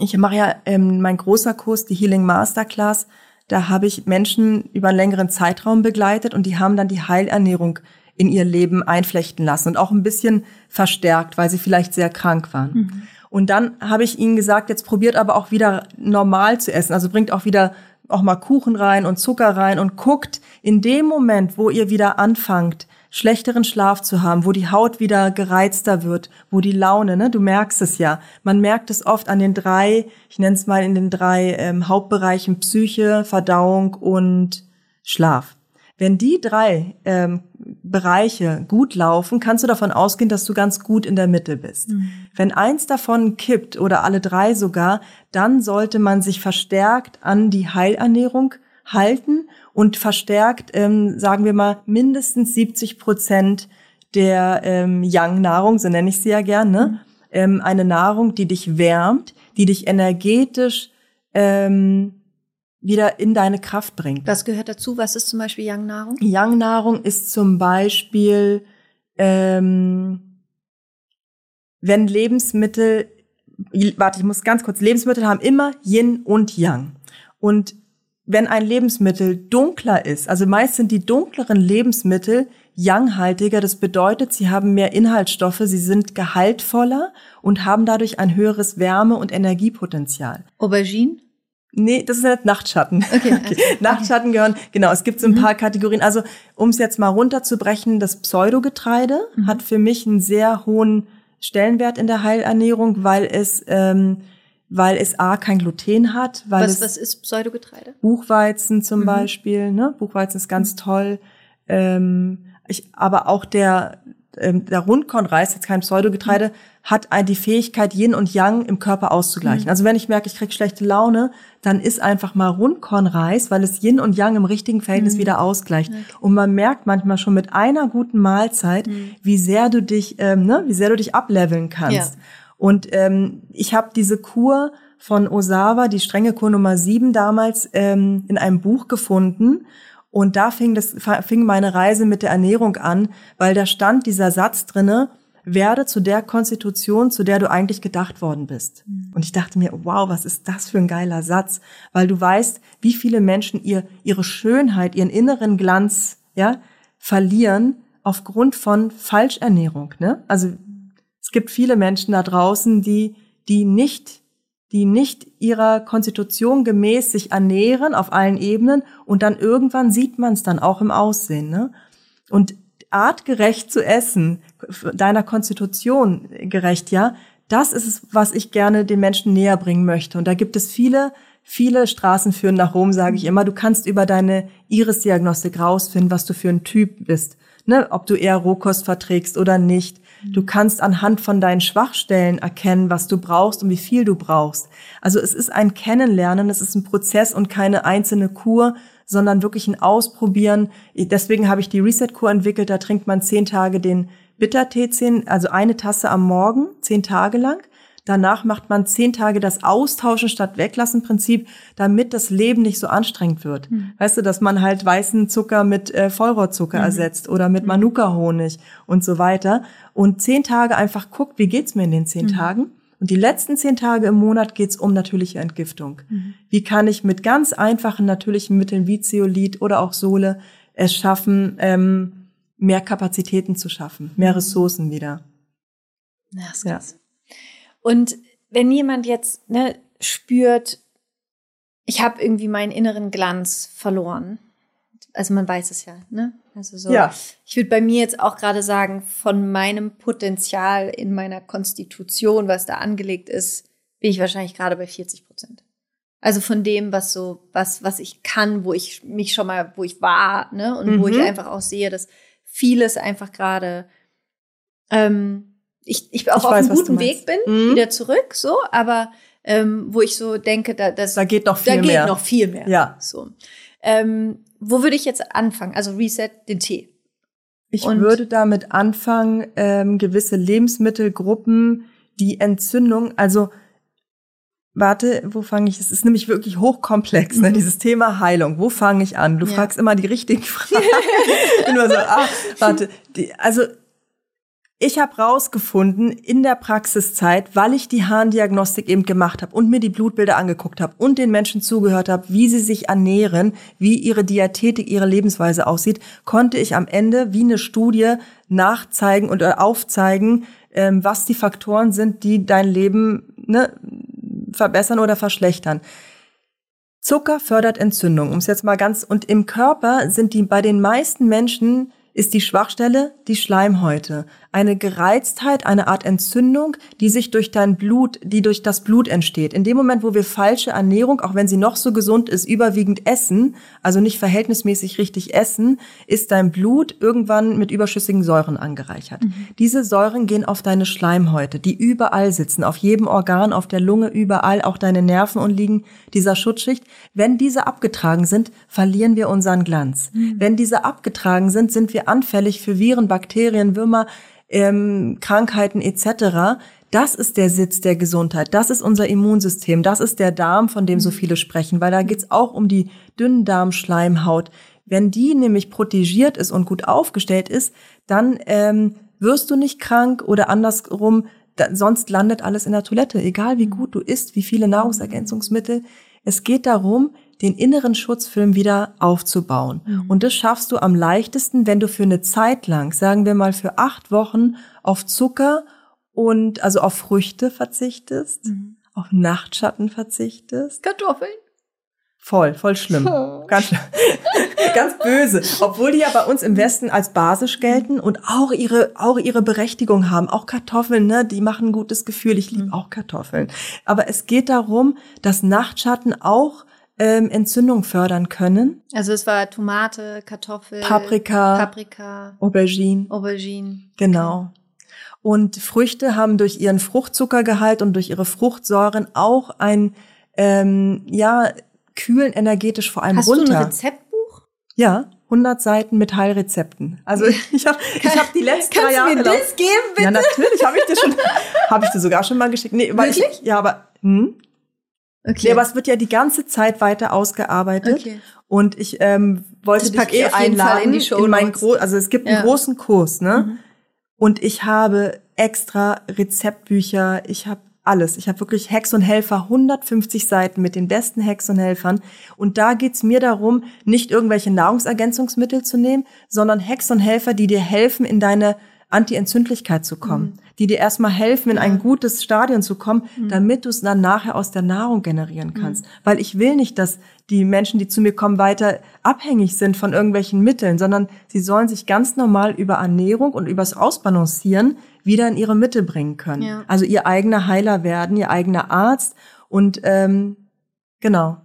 ich mache ja ähm, mein großer Kurs, die Healing Masterclass, da habe ich Menschen über einen längeren Zeitraum begleitet und die haben dann die Heilernährung in ihr Leben einflechten lassen und auch ein bisschen verstärkt, weil sie vielleicht sehr krank waren. Mhm. Und dann habe ich ihnen gesagt, jetzt probiert aber auch wieder normal zu essen. Also bringt auch wieder auch mal Kuchen rein und Zucker rein und guckt in dem Moment, wo ihr wieder anfangt, schlechteren Schlaf zu haben, wo die Haut wieder gereizter wird, wo die Laune, ne, du merkst es ja. Man merkt es oft an den drei, ich nenne es mal in den drei ähm, Hauptbereichen Psyche, Verdauung und Schlaf. Wenn die drei ähm, Bereiche gut laufen, kannst du davon ausgehen, dass du ganz gut in der Mitte bist. Mhm. Wenn eins davon kippt oder alle drei sogar, dann sollte man sich verstärkt an die Heilernährung halten und verstärkt, ähm, sagen wir mal, mindestens 70 Prozent der ähm, Young-Nahrung, so nenne ich sie ja gerne, mhm. ähm, eine Nahrung, die dich wärmt, die dich energetisch ähm, wieder in deine Kraft bringt. Was gehört dazu? Was ist zum Beispiel Young-Nahrung? Young-Nahrung ist zum Beispiel, ähm, wenn Lebensmittel, warte, ich muss ganz kurz, Lebensmittel haben immer Yin und Yang. Und wenn ein Lebensmittel dunkler ist, also meist sind die dunkleren Lebensmittel Yang-haltiger, das bedeutet, sie haben mehr Inhaltsstoffe, sie sind gehaltvoller und haben dadurch ein höheres Wärme- und Energiepotenzial. Aubergine? Nee, das ist nicht Nachtschatten. Okay, okay. Nachtschatten okay. gehören, genau, es gibt so ein mhm. paar Kategorien. Also, um es jetzt mal runterzubrechen, das Pseudogetreide mhm. hat für mich einen sehr hohen Stellenwert in der Heilernährung, weil es, ähm, weil es A, kein Gluten hat. Weil was, es was ist Pseudogetreide? Buchweizen zum mhm. Beispiel, ne? Buchweizen ist ganz toll. Ähm, ich, aber auch der, ähm, der Rundkornreis, jetzt kein Pseudogetreide, mhm. hat die Fähigkeit, Yin und Yang im Körper auszugleichen. Mhm. Also wenn ich merke, ich krieg schlechte Laune, dann ist einfach mal Rundkornreis, weil es Yin und Yang im richtigen Verhältnis mhm. wieder ausgleicht. Okay. Und man merkt manchmal schon mit einer guten Mahlzeit, mhm. wie sehr du dich, ähm, ne, wie sehr du dich ableveln kannst. Ja. Und ähm, ich habe diese Kur von Osawa, die strenge Kur Nummer sieben damals ähm, in einem Buch gefunden. Und da fing, das, fing meine Reise mit der Ernährung an, weil da stand dieser Satz drinne, werde zu der Konstitution, zu der du eigentlich gedacht worden bist. Mhm. Und ich dachte mir, wow, was ist das für ein geiler Satz? Weil du weißt, wie viele Menschen ihr, ihre Schönheit, ihren inneren Glanz, ja, verlieren aufgrund von Falschernährung, ne? Also, gibt viele Menschen da draußen, die, die nicht die nicht ihrer Konstitution gemäß sich ernähren auf allen Ebenen und dann irgendwann sieht man es dann auch im Aussehen. Ne? Und artgerecht zu essen, deiner Konstitution gerecht, ja, das ist es, was ich gerne den Menschen näher bringen möchte. Und da gibt es viele, viele Straßen führen nach Rom, sage ich immer. Du kannst über deine Iris-Diagnostik rausfinden, was du für ein Typ bist. Ne? Ob du eher Rohkost verträgst oder nicht. Du kannst anhand von deinen Schwachstellen erkennen, was du brauchst und wie viel du brauchst. Also es ist ein Kennenlernen, es ist ein Prozess und keine einzelne Kur, sondern wirklich ein Ausprobieren. Deswegen habe ich die Reset-Kur entwickelt. Da trinkt man zehn Tage den Bittertee, also eine Tasse am Morgen, zehn Tage lang. Danach macht man zehn Tage das Austauschen statt Weglassen Prinzip, damit das Leben nicht so anstrengend wird. Mhm. Weißt du, dass man halt weißen Zucker mit äh, Vollrohrzucker mhm. ersetzt oder mit hm. Manuka-Honig und so weiter. Und zehn Tage einfach guckt, wie geht's mir in den zehn mhm. Tagen? Und die letzten zehn Tage im Monat geht's um natürliche Entgiftung. Mhm. Wie kann ich mit ganz einfachen natürlichen Mitteln wie Zeolit oder auch Sohle es schaffen, ähm, mehr Kapazitäten zu schaffen, mehr mhm. Ressourcen wieder. Ja, ist krass. Und wenn jemand jetzt ne, spürt, ich habe irgendwie meinen inneren Glanz verloren. Also man weiß es ja, ne? Also so. Ja. Ich würde bei mir jetzt auch gerade sagen, von meinem Potenzial in meiner Konstitution, was da angelegt ist, bin ich wahrscheinlich gerade bei 40 Prozent. Also von dem, was so, was, was ich kann, wo ich mich schon mal, wo ich war, ne? Und mhm. wo ich mhm. einfach auch sehe, dass vieles einfach gerade ähm, ich, ich auch ich auf weiß, einem guten Weg bin, mhm. wieder zurück, so, aber ähm, wo ich so denke, da, das, da geht noch viel da mehr. Da geht noch viel mehr. Ja. So. Ähm, wo würde ich jetzt anfangen? Also Reset den Tee. Ich Und würde damit anfangen, ähm, gewisse Lebensmittelgruppen, die Entzündung, also Warte, wo fange ich? Es ist nämlich wirklich hochkomplex, ne? Mhm. dieses Thema Heilung. Wo fange ich an? Du ja. fragst immer die richtigen Fragen. immer so, ah, warte. Die, also ich habe rausgefunden in der Praxiszeit, weil ich die Harndiagnostik eben gemacht habe und mir die Blutbilder angeguckt habe und den Menschen zugehört habe, wie sie sich ernähren, wie ihre Diätetik, ihre Lebensweise aussieht, konnte ich am Ende wie eine Studie nachzeigen und aufzeigen, ähm, was die Faktoren sind, die dein Leben ne, verbessern oder verschlechtern. Zucker fördert Entzündung, um es jetzt mal ganz und im Körper sind die bei den meisten Menschen ist die Schwachstelle die Schleimhäute. Eine Gereiztheit, eine Art Entzündung, die sich durch dein Blut, die durch das Blut entsteht. In dem Moment, wo wir falsche Ernährung, auch wenn sie noch so gesund ist, überwiegend essen, also nicht verhältnismäßig richtig essen, ist dein Blut irgendwann mit überschüssigen Säuren angereichert. Mhm. Diese Säuren gehen auf deine Schleimhäute, die überall sitzen, auf jedem Organ, auf der Lunge, überall, auch deine Nerven und liegen dieser Schutzschicht. Wenn diese abgetragen sind, verlieren wir unseren Glanz. Mhm. Wenn diese abgetragen sind, sind wir anfällig für Viren, Bakterien, Würmer, ähm, Krankheiten etc. Das ist der Sitz der Gesundheit. Das ist unser Immunsystem. Das ist der Darm, von dem so mhm. viele sprechen, weil da geht's auch um die Dünndarmschleimhaut. Wenn die nämlich protegiert ist und gut aufgestellt ist, dann ähm, wirst du nicht krank oder andersrum, da, sonst landet alles in der Toilette, egal wie gut du isst, wie viele Nahrungsergänzungsmittel. Es geht darum, den inneren Schutzfilm wieder aufzubauen. Mhm. Und das schaffst du am leichtesten, wenn du für eine Zeit lang, sagen wir mal für acht Wochen, auf Zucker und also auf Früchte verzichtest, mhm. auf Nachtschatten verzichtest. Kartoffeln? Voll, voll schlimm. Oh. Ganz, ganz böse. Obwohl die ja bei uns im Westen als basisch gelten und auch ihre, auch ihre Berechtigung haben. Auch Kartoffeln, ne, die machen ein gutes Gefühl. Ich liebe mhm. auch Kartoffeln. Aber es geht darum, dass Nachtschatten auch ähm, Entzündung fördern können. Also es war Tomate, Kartoffel, Paprika, Paprika, Aubergine. Aubergine. Genau. Und Früchte haben durch ihren Fruchtzuckergehalt und durch ihre Fruchtsäuren auch ein, ähm, ja, kühlen energetisch vor allem Hast runter. Hast du ein Rezeptbuch? Ja. 100 Seiten mit Heilrezepten. Also ich habe ich hab die letzten Kannst drei Jahre. Kannst du mir das geben, bitte? Ja, natürlich habe ich dir schon, habe ich dir sogar schon mal geschickt. Nee, Wirklich? Ich, ja, aber hm? Okay. Nee, aber es wird ja die ganze Zeit weiter ausgearbeitet. Okay. Und ich ähm, wollte das dich eh einladen in, die Show in meinen Gro also es gibt ja. einen großen Kurs, ne? Mhm. Und ich habe extra Rezeptbücher, ich habe alles. Ich habe wirklich Hex und Helfer, 150 Seiten mit den besten Hex und Helfern. Und da geht's mir darum, nicht irgendwelche Nahrungsergänzungsmittel zu nehmen, sondern Hex und Helfer, die dir helfen, in deine Anti-Entzündlichkeit zu kommen, mhm. Die dir erstmal helfen, in ein gutes Stadion zu kommen, mhm. damit du es dann nachher aus der Nahrung generieren mhm. kannst. Mhm. Weil ich will nicht, dass die Menschen, die zu mir kommen, weiter abhängig sind von irgendwelchen Mitteln, sondern sie sollen sich ganz normal über Ernährung und übers Ausbalancieren wieder in ihre Mitte bringen können. Ja. Also ihr eigener Heiler werden, ihr eigener Arzt und ähm, genau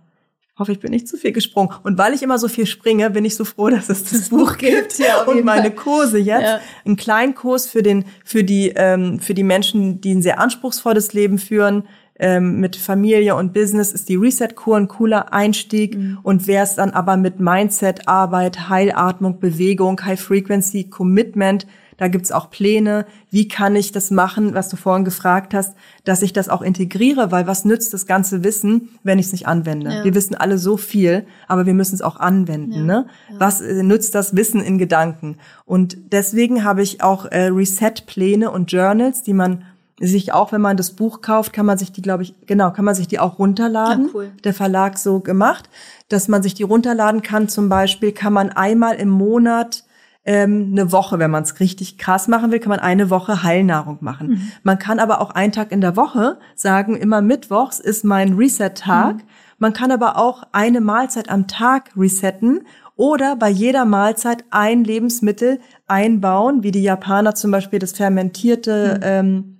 hoffe, ich bin nicht zu viel gesprungen. Und weil ich immer so viel springe, bin ich so froh, dass es das, Buch gibt ja, und meine. Kurse jetzt. Ja. Ein Kleinkurs für den, für die, ähm, für die Menschen, die ein sehr anspruchsvolles Leben führen. Ähm, mit Familie und Business ist die Reset-Kur ein cooler Einstieg. Mhm. Und wer es dann aber mit Mindset, Arbeit, Heilatmung, Bewegung, High Frequency, Commitment, da gibt's auch Pläne. Wie kann ich das machen, was du vorhin gefragt hast, dass ich das auch integriere? Weil was nützt das ganze Wissen, wenn ich es nicht anwende? Ja. Wir wissen alle so viel, aber wir müssen es auch anwenden. Ja. Ne? Ja. Was äh, nützt das Wissen in Gedanken? Und deswegen habe ich auch äh, Reset-Pläne und Journals, die man sich auch, wenn man das Buch kauft, kann man sich die, glaube ich, genau, kann man sich die auch runterladen. Ja, cool. Der Verlag so gemacht, dass man sich die runterladen kann. Zum Beispiel kann man einmal im Monat ähm, eine Woche, wenn man es richtig krass machen will, kann man eine Woche Heilnahrung machen. Mhm. Man kann aber auch einen Tag in der Woche sagen, immer Mittwochs ist mein Reset-Tag. Mhm. Man kann aber auch eine Mahlzeit am Tag resetten oder bei jeder Mahlzeit ein Lebensmittel einbauen, wie die Japaner zum Beispiel das fermentierte mhm. ähm,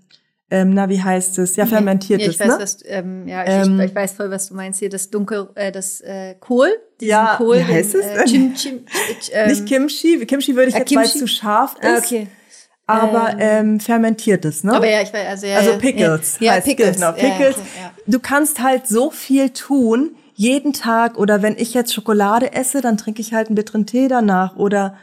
ähm, na, wie heißt es? Ja, fermentiertes, ja, ich weiß, ne? Was, ähm, ja, ich, ähm, ich, weiß voll, was du meinst hier. Das dunkel, äh, das äh, Kohl. Ja, Kohl, wie heißt den, es? Äh, Chim, Chim, äh, Nicht Kimchi. Kimchi würde ich äh, jetzt, weil es zu scharf ist. Ah, okay. Aber ähm, ähm, fermentiertes, ne? Aber ja, ich weiß, also ja, Also Pickles. Ja, heißt Pickles. Genau, Pickles. Ja, okay, du kannst halt so viel tun, jeden Tag. Oder wenn ich jetzt Schokolade esse, dann trinke ich halt einen bitteren Tee danach. Oder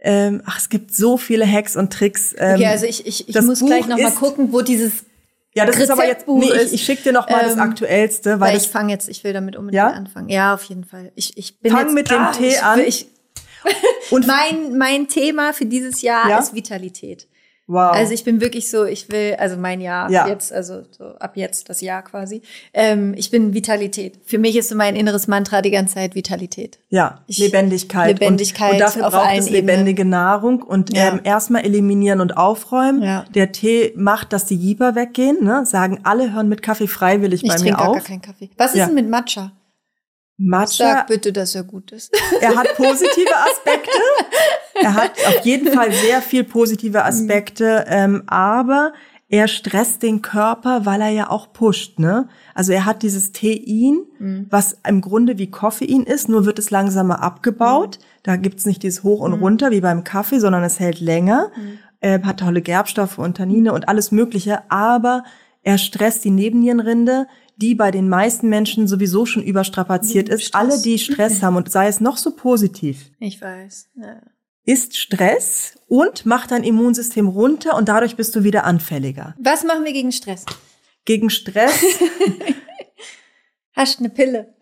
ähm, ach, es gibt so viele Hacks und Tricks. Ähm, okay, also ich, ich, ich muss Buch gleich noch mal gucken, wo dieses ja, das ist aber jetzt nee, ich, ich schicke dir noch mal ähm, das aktuellste, weil, weil ich fange jetzt, ich will damit unbedingt ja? anfangen. Ja, auf jeden Fall. Ich, ich bin Fang jetzt, mit dem ah, Tee ich, an. Ich, und mein mein Thema für dieses Jahr ja? ist Vitalität. Wow. Also ich bin wirklich so, ich will, also mein Jahr ja. jetzt, also so ab jetzt das Jahr quasi. Ähm, ich bin Vitalität. Für mich ist so mein inneres Mantra die ganze Zeit Vitalität. Ja, ich, Lebendigkeit. Lebendigkeit. Und, und dafür braucht es lebendige Ebenen. Nahrung und ja. ähm, erstmal eliminieren und aufräumen. Ja. Der Tee macht, dass die Jeeper weggehen. Ne? Sagen alle, hören mit Kaffee freiwillig ich bei mir auf. Ich trinke gar keinen Kaffee. Was ist denn mit Matcha? Matcha. Sag bitte, dass er gut ist. Er hat positive Aspekte. er hat auf jeden Fall sehr viel positive Aspekte, ähm, aber er stresst den Körper, weil er ja auch pusht, ne? Also er hat dieses Tein, mhm. was im Grunde wie Koffein ist, nur wird es langsamer abgebaut. Mhm. Da gibt's nicht dieses Hoch und mhm. Runter wie beim Kaffee, sondern es hält länger, mhm. äh, hat tolle Gerbstoffe und Tannine und alles Mögliche, aber er stresst die Nebennierenrinde, die bei den meisten Menschen sowieso schon überstrapaziert ist. Stress. Alle, die Stress haben und sei es noch so positiv. Ich weiß. Ja ist Stress und macht dein Immunsystem runter und dadurch bist du wieder anfälliger. Was machen wir gegen Stress? Gegen Stress Hast eine Pille.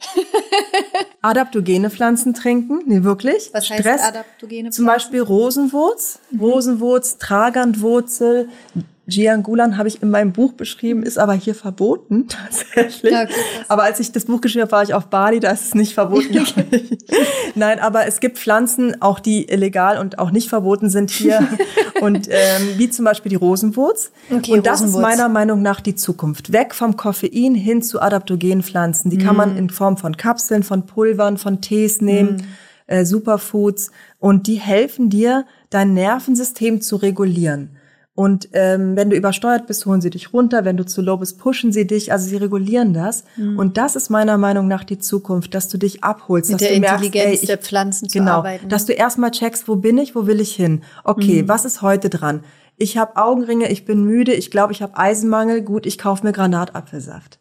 adaptogene Pflanzen trinken, nee, wirklich. Was heißt Stress, adaptogene Pflanzen? Zum Beispiel Rosenwurz. Rosenwurz, Tragantwurzel, Jiangulan habe ich in meinem Buch beschrieben, ist aber hier verboten tatsächlich. Ja, okay, aber als ich das Buch geschrieben habe, war ich auf Bali, da ist es nicht verboten. Nein, aber es gibt Pflanzen, auch die illegal und auch nicht verboten sind hier. und ähm, wie zum Beispiel die Rosenwurz. Okay, und das Rosenwurz. ist meiner Meinung nach die Zukunft. Weg vom Koffein hin zu adaptogenen Pflanzen. Die mm. kann man in Form von Kapseln, von Pulvern, von Tees nehmen, mm. äh, Superfoods. Und die helfen dir, dein Nervensystem zu regulieren. Und ähm, wenn du übersteuert bist, holen sie dich runter. Wenn du zu low bist, pushen sie dich. Also sie regulieren das. Mhm. Und das ist meiner Meinung nach die Zukunft, dass du dich abholst. Mit dass der du merkst, Intelligenz ey, ich, der Pflanzen zu genau, arbeiten. Dass du erstmal checkst, wo bin ich, wo will ich hin? Okay, mhm. was ist heute dran? Ich habe Augenringe, ich bin müde, ich glaube, ich habe Eisenmangel. Gut, ich kaufe mir Granatapfelsaft.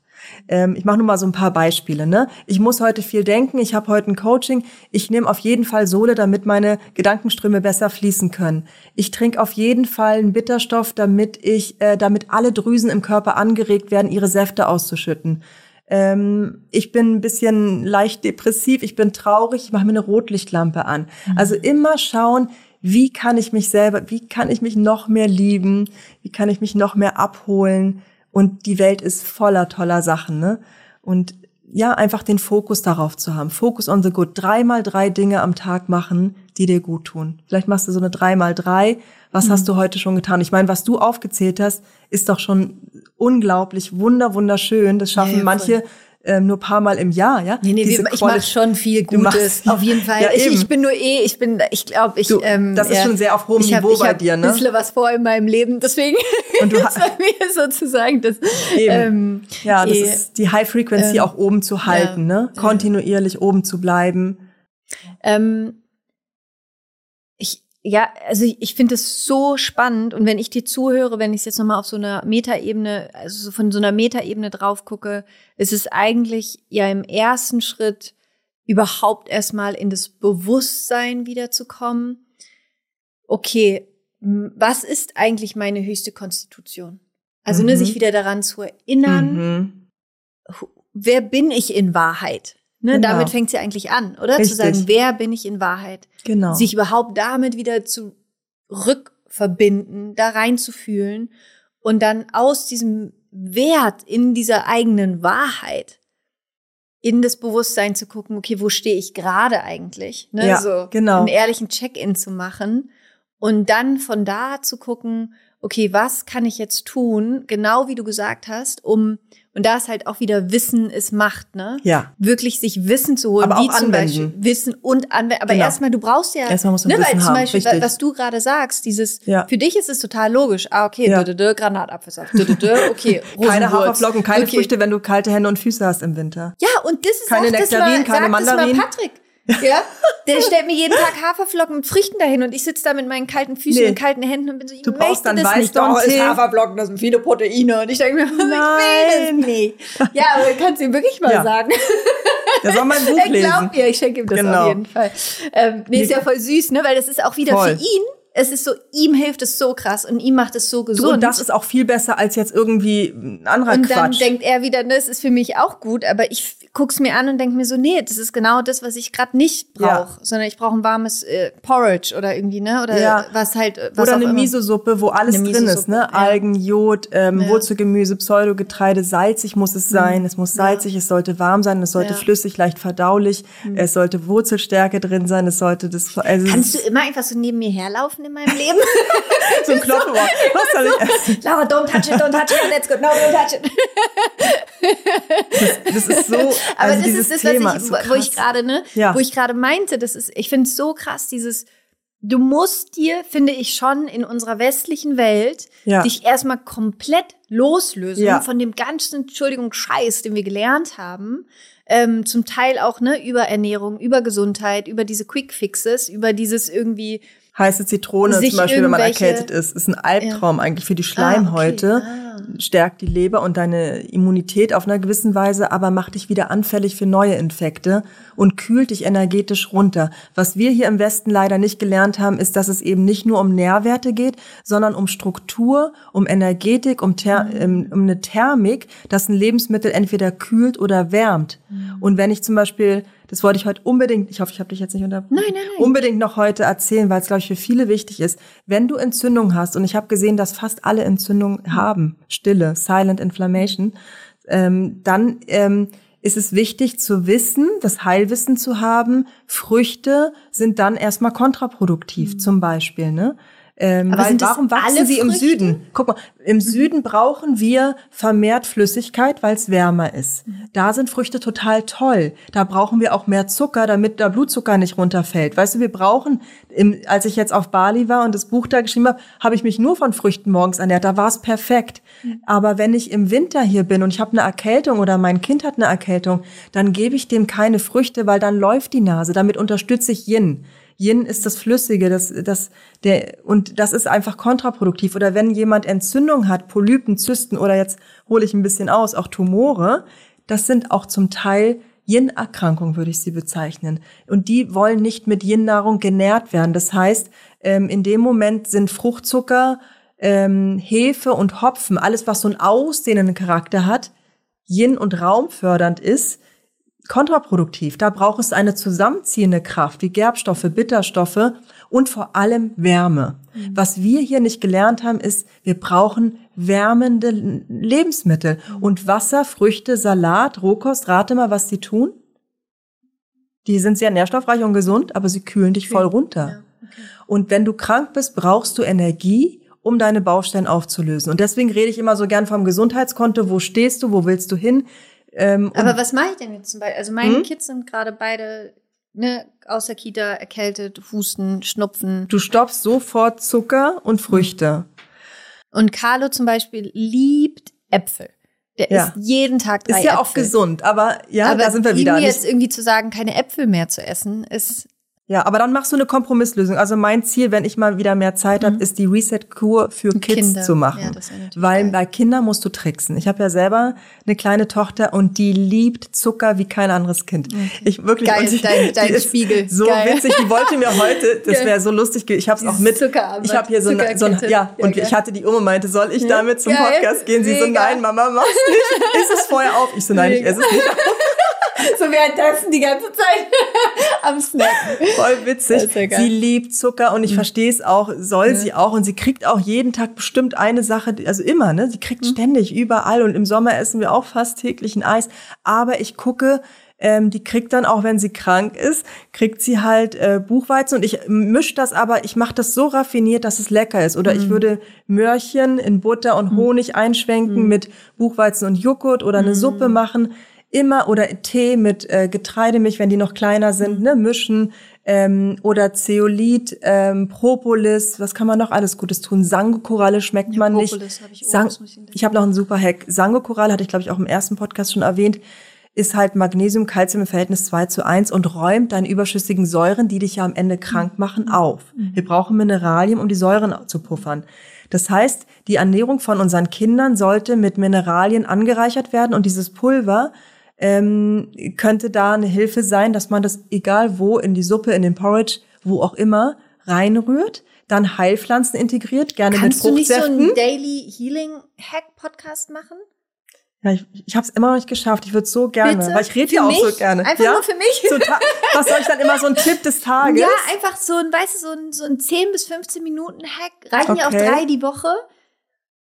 Ähm, ich mache nur mal so ein paar Beispiele. Ne? Ich muss heute viel denken, ich habe heute ein Coaching. Ich nehme auf jeden Fall Sohle, damit meine Gedankenströme besser fließen können. Ich trinke auf jeden Fall einen Bitterstoff, damit ich, äh, damit alle Drüsen im Körper angeregt werden, ihre Säfte auszuschütten. Ähm, ich bin ein bisschen leicht depressiv, ich bin traurig, ich mache mir eine Rotlichtlampe an. Mhm. Also immer schauen, wie kann ich mich selber, wie kann ich mich noch mehr lieben, wie kann ich mich noch mehr abholen, und die Welt ist voller toller Sachen, ne? Und ja, einfach den Fokus darauf zu haben. Focus on the good. Dreimal drei Dinge am Tag machen, die dir gut tun. Vielleicht machst du so eine dreimal drei. Was mhm. hast du heute schon getan? Ich meine, was du aufgezählt hast, ist doch schon unglaublich, wunder, wunderschön. Das schaffen ja, ja, manche ähm, nur paar Mal im Jahr, ja? Nee, nee, Diese ich mache schon viel Gutes. Machst, auf jeden Fall. Ja, ich, ich, bin nur eh, ich bin, ich glaube, ich. Du, ähm, das ist ja, schon sehr auf hohem hab, Niveau bei dir, ne? Ich habe ein bisschen was vor in meinem Leben, deswegen Und du ist bei mir sozusagen das. Ähm, ja, das eh, ist die High Frequency ähm, auch oben zu halten, ja, ne? Kontinuierlich oben zu bleiben. Ähm, ja, also ich, ich finde es so spannend und wenn ich dir zuhöre, wenn ich es jetzt nochmal auf so einer Metaebene, also von so einer Metaebene drauf gucke, ist es eigentlich ja im ersten Schritt überhaupt erstmal in das Bewusstsein wiederzukommen. Okay, was ist eigentlich meine höchste Konstitution? Also mhm. ne, sich wieder daran zu erinnern, mhm. wer bin ich in Wahrheit? Ne, genau. Damit fängt sie eigentlich an, oder? Richtig. Zu sagen, wer bin ich in Wahrheit? Genau. Sich überhaupt damit wieder zu rückverbinden, da reinzufühlen und dann aus diesem Wert in dieser eigenen Wahrheit in das Bewusstsein zu gucken, okay, wo stehe ich gerade eigentlich? Ne? Ja, so genau. einen ehrlichen Check-in zu machen und dann von da zu gucken, okay, was kann ich jetzt tun, genau wie du gesagt hast, um und da ist halt auch wieder Wissen ist Macht, ne? Ja. Wirklich sich Wissen zu holen, aber wie zum anwenden. Beispiel Wissen und anwenden. Aber genau. erstmal, du brauchst ja, erstmal musst du ne, Wissen weil zum Beispiel, haben, was du gerade sagst, dieses, ja. für dich ist es total logisch. Ah, okay, ja. dö, Granatapfelsaft, dö, dö, okay, Keine Haferflocken, keine okay. Früchte, wenn du kalte Hände und Füße hast im Winter. Ja, und das ist keine auch, Nektarinen, das mal, keine Mandarinen. Patrick. Ja, der stellt mir jeden Tag Haferflocken mit Früchten dahin und ich sitze da mit meinen kalten Füßen nee. und kalten Händen und bin so, ich du brauchst dann das weißt nicht. Doch, ist Haferflocken, das sind viele Proteine. Und ich denke mir, Nein. ich will das nicht. Ja, aber kannst du ihm wirklich mal ja. sagen. Der soll mein Buch lesen. Er glaubt mir, ich schenke ihm das genau. auf jeden Fall. Ähm, nee, ist ja voll süß, ne, weil das ist auch wieder voll. für ihn es ist so, ihm hilft es so krass und ihm macht es so gesund. und das ist auch viel besser als jetzt irgendwie ein anderer und Quatsch. Und dann denkt er wieder, ne, das ist für mich auch gut, aber ich guck's mir an und denke mir so, nee, das ist genau das, was ich gerade nicht brauche, ja. sondern ich brauche ein warmes äh, Porridge oder irgendwie, ne, oder ja. was halt was oder eine Miso-Suppe, wo alles drin ist, ne, ja. Algen, Jod, ähm, Wurzelgemüse, Pseudogetreide, salzig muss es sein, mhm. es muss salzig, es sollte warm sein, es sollte flüssig, leicht verdaulich, mhm. es sollte Wurzelstärke drin sein, es sollte das also Kannst du immer einfach so neben mir herlaufen in meinem Leben. so ein Knopf. Was soll ich essen? Laura, don't touch it, don't touch it, that's good. No, don't touch it. das, das ist so. Aber also das ist das, Thema was ich, so wo ich gerade, ne, ja. wo ich gerade meinte, das ist, ich finde es so krass, dieses du musst dir, finde ich schon, in unserer westlichen Welt Ja. dich erstmal komplett loslösen Ja. von dem ganzen, Entschuldigung, Scheiß, den wir gelernt haben. Ähm, zum Teil auch ne über Ernährung, über Gesundheit, über diese Quick Fixes, über dieses irgendwie Heiße Zitrone Sich zum Beispiel, wenn man erkältet ist, ist ein Albtraum eigentlich für die Schleimhäute. Ah, okay. Stärkt die Leber und deine Immunität auf einer gewissen Weise, aber macht dich wieder anfällig für neue Infekte und kühlt dich energetisch runter. Was wir hier im Westen leider nicht gelernt haben, ist, dass es eben nicht nur um Nährwerte geht, sondern um Struktur, um Energetik, um, Ther Mhm. um, um eine Thermik, dass ein Lebensmittel entweder kühlt oder wärmt. Mhm. Und wenn ich zum Beispiel, das wollte ich heute unbedingt, ich hoffe, ich habe dich jetzt nicht unterbrochen, Nein, nein, nein. unbedingt noch heute erzählen, weil es, glaube ich, für viele wichtig ist. Wenn du Entzündung hast, und ich habe gesehen, dass fast alle Entzündungen haben, Stille, Silent Inflammation, ähm, dann ähm, ist es wichtig zu wissen, das Heilwissen zu haben, Früchte sind dann erstmal kontraproduktiv, zum Beispiel. Ne? Ähm. Aber weil warum wachsen sie im Früchte? Süden? Guck mal, im Süden brauchen wir vermehrt Flüssigkeit, weil es wärmer ist. Da sind Früchte total toll. Da brauchen wir auch mehr Zucker, damit der Blutzucker nicht runterfällt. Weißt du, wir brauchen, im, als ich jetzt auf Bali war und das Buch da geschrieben habe, habe ich mich nur von Früchten morgens ernährt. Da war es perfekt. Aber wenn ich im Winter hier bin und ich habe eine Erkältung oder mein Kind hat eine Erkältung, dann gebe ich dem keine Früchte, weil dann läuft die Nase. Damit unterstütze ich Yin. Yin ist das Flüssige, das, das, der, und das ist einfach kontraproduktiv. Oder wenn jemand Entzündung hat, Polypen, Zysten oder jetzt hole ich ein bisschen aus, auch Tumore, das sind auch zum Teil Yin-Erkrankungen, würde ich sie bezeichnen. Und die wollen nicht mit Yin-Nahrung genährt werden. Das heißt, ähm, in dem Moment sind Fruchtzucker, ähm, Hefe und Hopfen, alles, was so einen ausdehnenden Charakter hat, Yin- und raumfördernd ist, kontraproduktiv. Da braucht es eine zusammenziehende Kraft, wie Gerbstoffe, Bitterstoffe und vor allem Wärme. Was wir hier nicht gelernt haben, ist, wir brauchen wärmende Lebensmittel. Und Wasser, Früchte, Salat, Rohkost, rate mal, was die tun? Die sind sehr nährstoffreich und gesund, aber sie kühlen dich voll runter. Und wenn du krank bist, brauchst du Energie, um deine Baustellen aufzulösen. Und deswegen rede ich immer so gern vom Gesundheitskonto. Wo stehst du? Wo willst du hin? Ähm, Aber was mache ich denn jetzt zum Beispiel? Also meine Mhm. Kids sind gerade beide ne, aus der Kita erkältet, Husten, Schnupfen. Du stoppst sofort Zucker und Früchte. Und Carlo zum Beispiel liebt Äpfel. Der Ja. isst jeden Tag drei Ist ja Äpfel. auch gesund, aber ja, aber da sind wir ihm wieder. jetzt Nicht, irgendwie zu sagen, keine Äpfel mehr zu essen, ist ja, aber dann machst du eine Kompromisslösung. Also mein Ziel, wenn ich mal wieder mehr Zeit habe, ist die Reset-Kur für Kids Kinder. zu machen. Ja, Weil geil. bei Kindern musst du tricksen. Ich habe ja selber eine kleine Tochter und die liebt Zucker wie kein anderes Kind. Ich wirklich Geil, ich, dein- dein ist Spiegel. So Geil. witzig. Die wollte mir heute, das wäre so lustig. Ich habe es auch mit. Ich habe hier so, eine, so ein, Zuckerkette. ja, Ja, und geil. ich hatte die Oma meinte, soll ich damit zum. Podcast gehen? Sie so, Mega. nein, Mama, mach's nicht. Iss es vorher auf. Ich so, nein, ich Mega. esse es nicht. so währenddessen die ganze Zeit am Snacken. Voll witzig. Ja. Mhm. sie liebt Zucker und ich verstehe es auch, soll sie auch. Und sie kriegt auch jeden Tag bestimmt eine Sache, also immer, ne? Sie Mhm. kriegt ständig überall und im Sommer essen wir auch fast täglich ein Eis. Aber ich gucke, ähm, die kriegt dann auch, wenn sie krank ist, kriegt sie halt äh, Buchweizen und ich mische das aber, ich mache das so raffiniert, dass es lecker ist. Oder Mhm. ich würde Möhrchen in Butter und Honig einschwenken Mhm. mit Buchweizen und Joghurt oder eine Suppe machen. Immer oder Tee mit äh, Getreidemilch, wenn die noch kleiner sind, ne, mischen ähm, oder Zeolit, ähm, Propolis, was kann man noch alles Gutes tun? Sangokoralle schmeckt man nicht. Propolis hab ich auch, Sang ich habe noch einen super Hack. Sangokoralle hatte ich glaube ich auch im ersten Podcast schon erwähnt, ist halt Magnesium, Calcium im Verhältnis 2 zu 1 und räumt deine überschüssigen Säuren, die dich ja am Ende krank machen, auf. Wir brauchen Mineralien, um die Säuren zu puffern. Das heißt, die Ernährung von unseren Kindern sollte mit Mineralien angereichert werden und dieses Pulver ähm, könnte da eine Hilfe sein, dass man das egal wo in die Suppe, in den Porridge, wo auch immer reinrührt, dann Heilpflanzen integriert, gerne Kannst mit du nicht so Fruchtsäften. einen Daily Healing Hack Podcast machen? Ja, ich, ich habe es immer noch nicht geschafft. Ich würde so gerne, Bitte? weil ich rede ja auch mich? so gerne. Einfach ja? nur für mich? So Was soll ich dann immer so ein Tipp des Tages? Ja, einfach so ein, weißt du, so ein, so ein 10 bis 15 Minuten Hack. Reichen ja auch Okay. drei die Woche.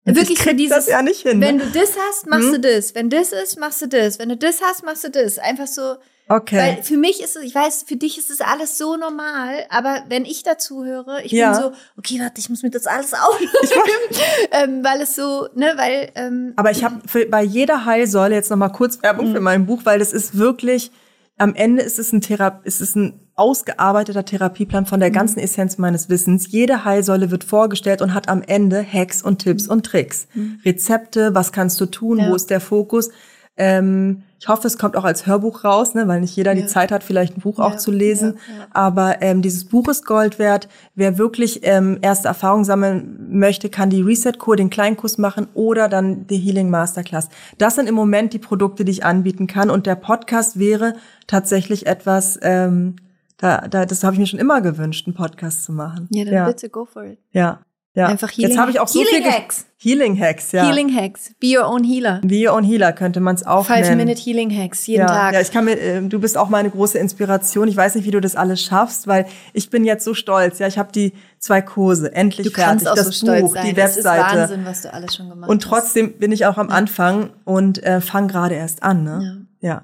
Ich Wirklich für dieses, das ja nicht hin. wenn ne? du das hast, machst Hm? du das. Wenn das ist, machst du das. Wenn du das hast, machst du das. Einfach so, Okay. weil für mich ist es, ich weiß, für dich ist es alles so normal, aber wenn ich dazu höre, ich Ja. bin so, okay, warte, ich muss mir das alles aufschreiben, ähm, weil es so, ne, weil, ähm, Aber ich habe bei jeder Heilsäule jetzt noch mal kurz Werbung Mhm. für mein Buch, weil das ist wirklich am Ende ist es ein Thera ist es ein ausgearbeiteter Therapieplan von der Mhm. ganzen Essenz meines Wissens. Jede Heilsäule wird vorgestellt und hat am Ende Hacks und Tipps und Tricks. Rezepte, was kannst du tun, Mhm. Ja. wo ist der Fokus? Ähm, ich hoffe, es kommt auch als Hörbuch raus, ne, weil nicht jeder Ja. die Zeit hat, vielleicht ein Buch auch Ja, zu lesen. ja. Aber ähm, dieses Buch ist Gold wert. Wer wirklich ähm, erste Erfahrungen sammeln möchte, kann die Reset-Kur, den Kleinkurs machen oder dann die Healing Masterclass. Das sind im Moment die Produkte, die ich anbieten kann. Und der Podcast wäre tatsächlich etwas, ähm, da, da, das habe ich mir schon immer gewünscht, einen Podcast zu machen. Ja, dann bitte go for it. Ja. Ja. Einfach Healing- Jetzt habe ich auch so Healing viel Hacks. Healing Hacks, ja. Healing Hacks. Be your own healer. Wie und Healer könnte man es auch Five nennen. Minute Healing Hacks jeden ja, Tag. Ja, ich kann mir, äh, du bist auch meine große Inspiration. Ich weiß nicht, wie du das alles schaffst, weil ich bin jetzt so stolz. Ja, ich habe die zwei Kurse endlich du fertig, das so Buch, sein. die Das ist Webseite. Wahnsinn, was du alles schon gemacht Und hast. trotzdem bin ich auch am Anfang und äh, fange gerade erst an. Ne? Ja.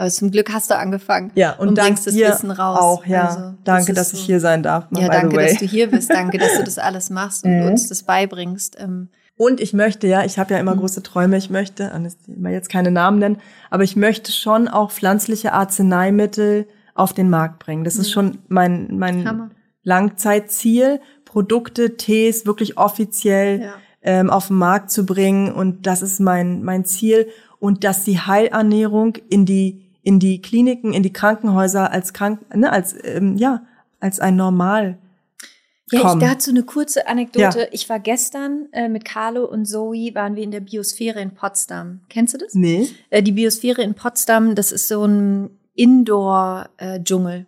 Aber zum Glück hast du angefangen Ja, und, und bringst das Wissen raus. auch, ja. Also, danke, das dass ich so. hier sein darf. Ja, danke, dass du hier bist. Danke, dass du das alles machst und Mhm. uns das beibringst. Ähm, Und ich möchte ja, ich habe ja Mhm. immer große Träume, ich möchte, mal jetzt keine Namen nennen, aber ich möchte schon auch pflanzliche Arzneimittel auf den Markt bringen. Das ist schon mein, mein Mhm. Hammer. Langzeitziel, Produkte, Tees wirklich offiziell Ja. ähm, auf den Markt zu bringen. Und das ist mein, mein Ziel. Und dass die Heilernährung in die, in die Kliniken, in die Krankenhäuser als krank, ne, als, ähm, ja, als ein Normal Ja, ich dazu eine kurze Anekdote. Ja. Ich war gestern äh, mit Carlo und Zoe, waren wir in der Biosphäre in Potsdam. Kennst du das? Nee. Äh, die Biosphäre in Potsdam, das ist so ein Indoor-Dschungel.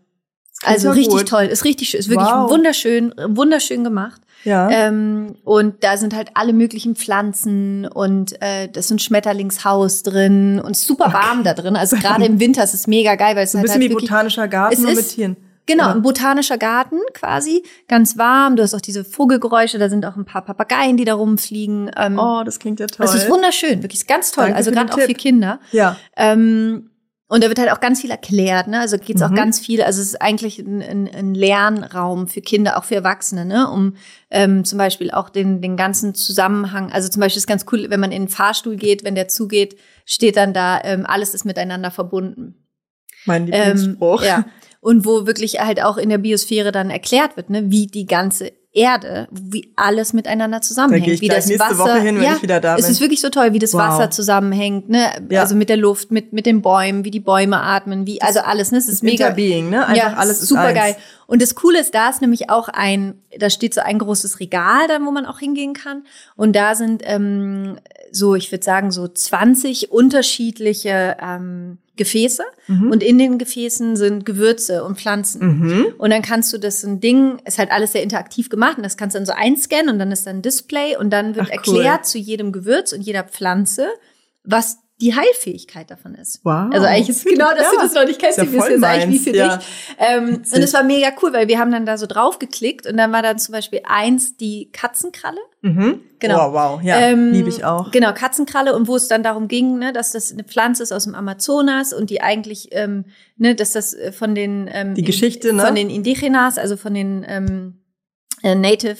Also ja richtig gut. toll, ist richtig schön, ist wirklich Wow. wunderschön, wunderschön gemacht. Ja. Ähm, und da sind halt alle möglichen Pflanzen und äh, das ist ein Schmetterlingshaus drin und super warm da drin. Also gerade im Winter ist es mega geil, weil es so ein halt, bisschen halt wie wirklich, botanischer Garten, nur mit Tieren. Genau, Ja. ein botanischer Garten quasi, ganz warm. Du hast auch diese Vogelgeräusche, da sind auch ein paar Papageien, die da rumfliegen. Ähm, Oh, das klingt ja toll. es ist wunderschön, wirklich ganz toll. Danke also gerade auch für. Kinder. Ja. Ähm, und da wird halt auch ganz viel erklärt, ne? Also geht's auch Mhm. ganz viel, also es ist eigentlich ein, ein, ein Lernraum für Kinder, auch für Erwachsene, ne? Um ähm, zum Beispiel auch den, den ganzen Zusammenhang, also zum Beispiel ist ganz cool, wenn man in den Fahrstuhl geht, wenn der zugeht, steht dann da, ähm, alles ist miteinander verbunden. Mein Ähm, Lieblingsspruch. ja. Und wo wirklich halt auch in der Biosphäre dann erklärt wird, ne, wie die ganze Erde, wie alles miteinander zusammenhängt. Da gehe ich wie das nächste Wasser, Woche hin, wenn ja, ich wieder da Es bin. ist wirklich so toll, wie das Wow. Wasser zusammenhängt, ne? Ja. Also mit der Luft, mit, mit den Bäumen, wie die Bäume atmen, wie, also alles, ne? Es ist mega. Interbeing, ne? Einfach alles ist super geil. Und das Coole ist, da ist nämlich auch ein, da steht so ein großes Regal dann, wo man auch hingehen kann. Und da sind ähm, so, ich würde sagen, so 20 unterschiedliche ähm, Gefäße. Mhm. Und in den Gefäßen sind Gewürze und Pflanzen. Mhm. Und dann kannst du das ein Ding, ist halt alles sehr interaktiv gemacht und das kannst du dann so einscannen und dann ist dann ein Display und dann wird Ach, cool. erklärt zu jedem Gewürz und jeder Pflanze, was die Heilfähigkeit davon ist. Wow. Also eigentlich ist genau, dass du Ja. das noch nicht kennst, ja wie ist jetzt eigentlich wie für ja. dich. Ähm, und es war mega cool, weil wir haben dann da so drauf geklickt und dann war dann zum Beispiel eins die Katzenkralle. Mhm. Genau. Wow, wow. Ja, Ähm, liebe ich auch. Genau, Katzenkralle und wo es dann darum ging, ne, dass das eine Pflanze ist aus dem Amazonas und die eigentlich, ähm, ne, dass das äh, von den ähm, Die Geschichte, ne? von den Indigenas, also von den ähm, äh, Native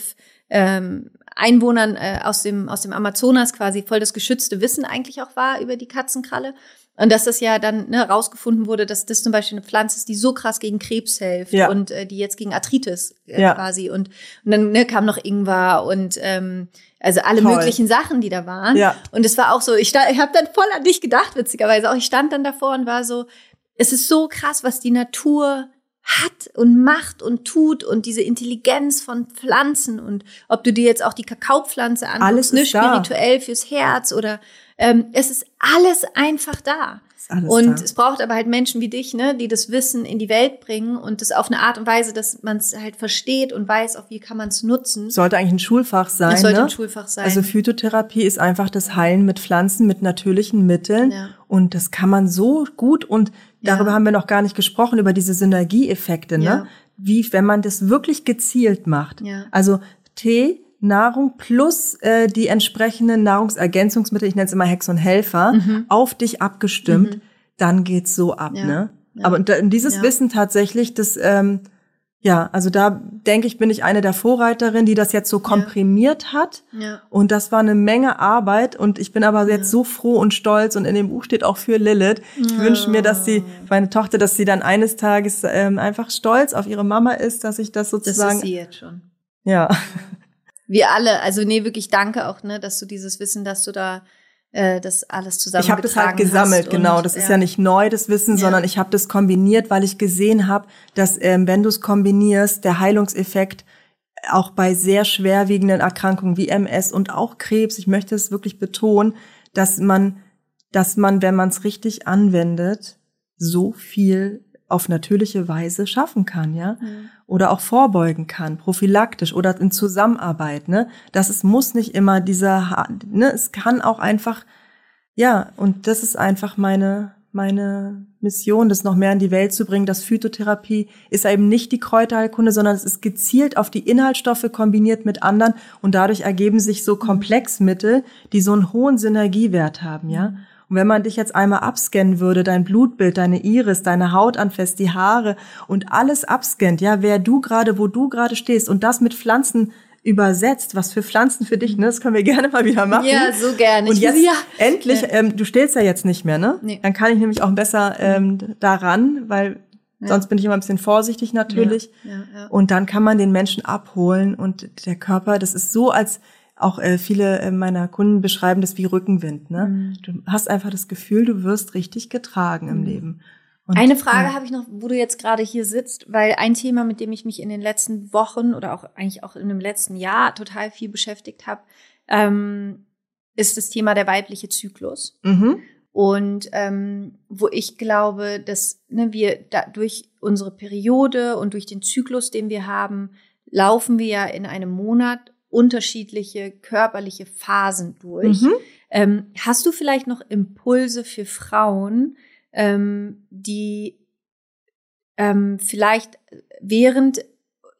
ähm, Einwohnern äh, aus dem aus dem Amazonas quasi voll das geschützte Wissen eigentlich auch war über die Katzenkralle. Und dass das ja dann ne, rausgefunden wurde, dass das zum Beispiel eine Pflanze ist, die so krass gegen Krebs hilft Ja. und äh, die jetzt gegen Arthritis äh, Ja. quasi. Und, und dann ne, kam noch Ingwer und ähm, also alle Toll. möglichen Sachen, die da waren. Ja. Und es war auch so, ich, sta- ich habe dann voll an dich gedacht, witzigerweise auch. Ich stand dann davor und war so, es ist so krass, was die Natur hat und macht und tut und diese Intelligenz von Pflanzen und ob du dir jetzt auch die Kakaopflanze anguckst, Alles ne, spirituell fürs Herz oder ähm, es ist alles einfach da. Alles Und da. es braucht aber halt Menschen wie dich, ne, die das Wissen in die Welt bringen und das auf eine Art und Weise, dass man es halt versteht und weiß, auch wie kann man es nutzen. Sollte eigentlich ein Schulfach sein. Das sollte ne? ein Schulfach sein. Also Phytotherapie ist einfach das Heilen mit Pflanzen, mit natürlichen Mitteln. Ja. Und das kann man so gut und darüber haben wir noch gar nicht gesprochen, über diese Synergieeffekte, ne? Wie, wenn man das wirklich gezielt macht. Ja. Also Tee, Nahrung plus äh, die entsprechenden Nahrungsergänzungsmittel, ich nenne es immer Hex und Helfer, auf dich abgestimmt, dann geht's so ab, Mhm. Ne? Ja. Aber und dieses Ja. Wissen tatsächlich, das ähm, Ja, also da denke ich, bin ich eine der Vorreiterinnen, die das jetzt so komprimiert ja. hat. Ja. Und das war eine Menge Arbeit. Und ich bin aber jetzt so froh und stolz. Und in dem Buch steht auch für Lilith. Ich wünsche mir, dass sie, meine Tochter, dass sie dann eines Tages ähm, einfach stolz auf ihre Mama ist, dass ich das sozusagen. Das ist sie jetzt schon. Ja. Wir alle, also nee, wirklich danke auch, ne, dass du dieses Wissen, dass du da äh, das alles zusammen Ich habe das halt gesammelt, genau. Das ist ja. ja nicht neu, das Wissen, ja. sondern ich habe das kombiniert, weil ich gesehen habe, dass ähm, wenn du es kombinierst, der Heilungseffekt auch bei sehr schwerwiegenden Erkrankungen wie MS und auch Krebs, ich möchte es wirklich betonen, dass man, dass man, wenn man es richtig anwendet, so viel auf natürliche Weise schaffen kann, ja, mhm. oder auch vorbeugen kann, prophylaktisch oder in Zusammenarbeit, ne, das ist, muss nicht immer dieser, ne, es kann auch einfach, ja, und das ist einfach meine, meine Mission, das noch mehr in die Welt zu bringen, dass Phytotherapie ist eben nicht die Kräuterheilkunde, sondern es ist gezielt auf die Inhaltsstoffe kombiniert mit anderen und dadurch ergeben sich so mhm. Komplexmittel, die so einen hohen Synergiewert haben, ja. Mhm. Und wenn man dich jetzt einmal abscannen würde, dein Blutbild, deine Iris, deine Haut anfasst, die Haare und alles abscannt, ja, wer du gerade, wo du gerade stehst und das mit Pflanzen übersetzt, was für Pflanzen für dich, ne? Das können wir gerne mal wieder machen. Ja, so gerne. Und jetzt, ja. endlich, ja. Ähm, du stillst ja jetzt nicht mehr, ne? Nee. Dann kann ich nämlich auch besser ähm, daran, weil ja. sonst bin ich immer ein bisschen vorsichtig natürlich. Ja. Ja, und dann kann man den Menschen abholen und der Körper, das ist so, als auch äh, viele äh, meiner Kunden beschreiben das wie Rückenwind. Ne? Mhm. Du hast einfach das Gefühl, du wirst richtig getragen im mhm. Leben. Und, Eine Frage ja. habe ich noch, wo du jetzt gerade hier sitzt, weil ein Thema, mit dem ich mich in den letzten Wochen oder auch eigentlich auch in dem letzten Jahr total viel beschäftigt habe, ähm, ist das Thema der weibliche Zyklus. Mhm. Und ähm, wo ich glaube, dass ne, wir da durch unsere Periode und durch den Zyklus, den wir haben, laufen wir ja in einem Monat unterschiedliche körperliche Phasen durch. Mhm. Ähm, hast du vielleicht noch Impulse für Frauen, ähm, die ähm, vielleicht während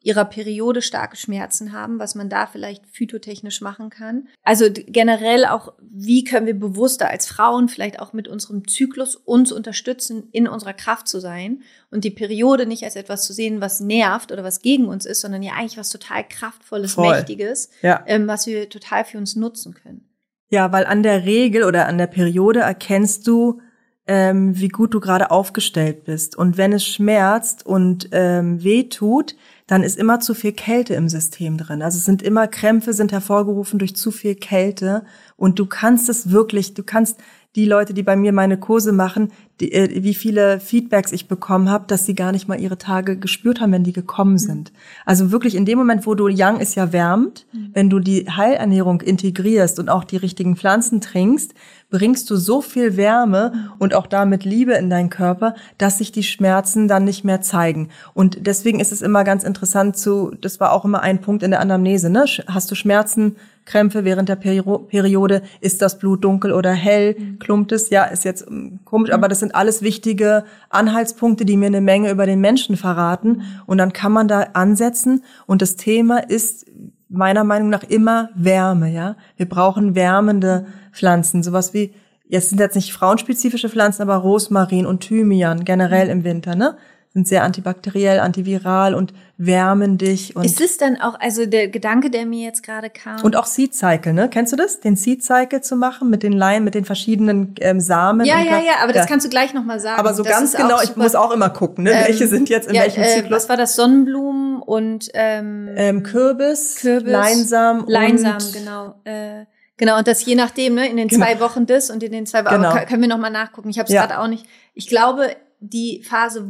ihrer Periode starke Schmerzen haben, was man da vielleicht phytotechnisch machen kann. Also generell auch, wie können wir bewusster als Frauen vielleicht auch mit unserem Zyklus uns unterstützen, in unserer Kraft zu sein und die Periode nicht als etwas zu sehen, was nervt oder was gegen uns ist, sondern ja eigentlich was total kraftvolles, Voll. mächtiges, ja. ähm, was wir total für uns nutzen können. Ja, weil an der Regel oder an der Periode erkennst du, ähm, wie gut du gerade aufgestellt bist. Und wenn es schmerzt und ähm, weh tut, dann ist immer zu viel Kälte im System drin. Also es sind immer Krämpfe sind hervorgerufen durch zu viel Kälte und du kannst es wirklich, du kannst die Leute, die bei mir meine Kurse machen, die, äh, wie viele Feedbacks ich bekommen habe, dass sie gar nicht mal ihre Tage gespürt haben, wenn die gekommen mhm. sind. Also wirklich in dem Moment, wo du Yang ist ja wärmt, mhm. wenn du die Heilernährung integrierst und auch die richtigen Pflanzen trinkst, bringst du so viel Wärme mhm. und auch damit Liebe in deinen Körper, dass sich die Schmerzen dann nicht mehr zeigen. Und deswegen ist es immer ganz interessant zu, das war auch immer ein Punkt in der Anamnese, ne? Hast du Schmerzen, Krämpfe während der Periode? Ist das Blut dunkel oder hell? Mhm. Klumpt es? Ja, ist jetzt ähm, komisch, aber das sind alles wichtige Anhaltspunkte, die mir eine Menge über den Menschen verraten. Und dann kann man da ansetzen. Und das Thema ist meiner Meinung nach immer Wärme, ja. Wir brauchen wärmende Pflanzen, sowas wie, jetzt sind jetzt nicht frauenspezifische Pflanzen, aber Rosmarin und Thymian generell im Winter, ne? Sind sehr antibakteriell, antiviral und wärmen dich. Und ist es dann auch, also der Gedanke, der mir jetzt gerade kam. Und auch Seed Cycle, ne? Kennst du das? Den Seed Cycle zu machen mit den Leinen, mit den verschiedenen ähm, Samen. Ja, ja, ja, aber das kannst du gleich nochmal sagen. Aber so das ganz genau, ich muss auch immer gucken, ne? Ähm, welche sind jetzt in ja, welchem äh, Zyklus. Was war das? Sonnenblumen und ähm, ähm, Kürbis, Kürbis, Leinsam, Leinsam, genau. Äh, Genau, und das je nachdem, ne, in den genau. zwei Wochen das und in den zwei Wochen, genau. können wir nochmal nachgucken. Ich habe es ja. gerade auch nicht. Ich glaube, die Phase,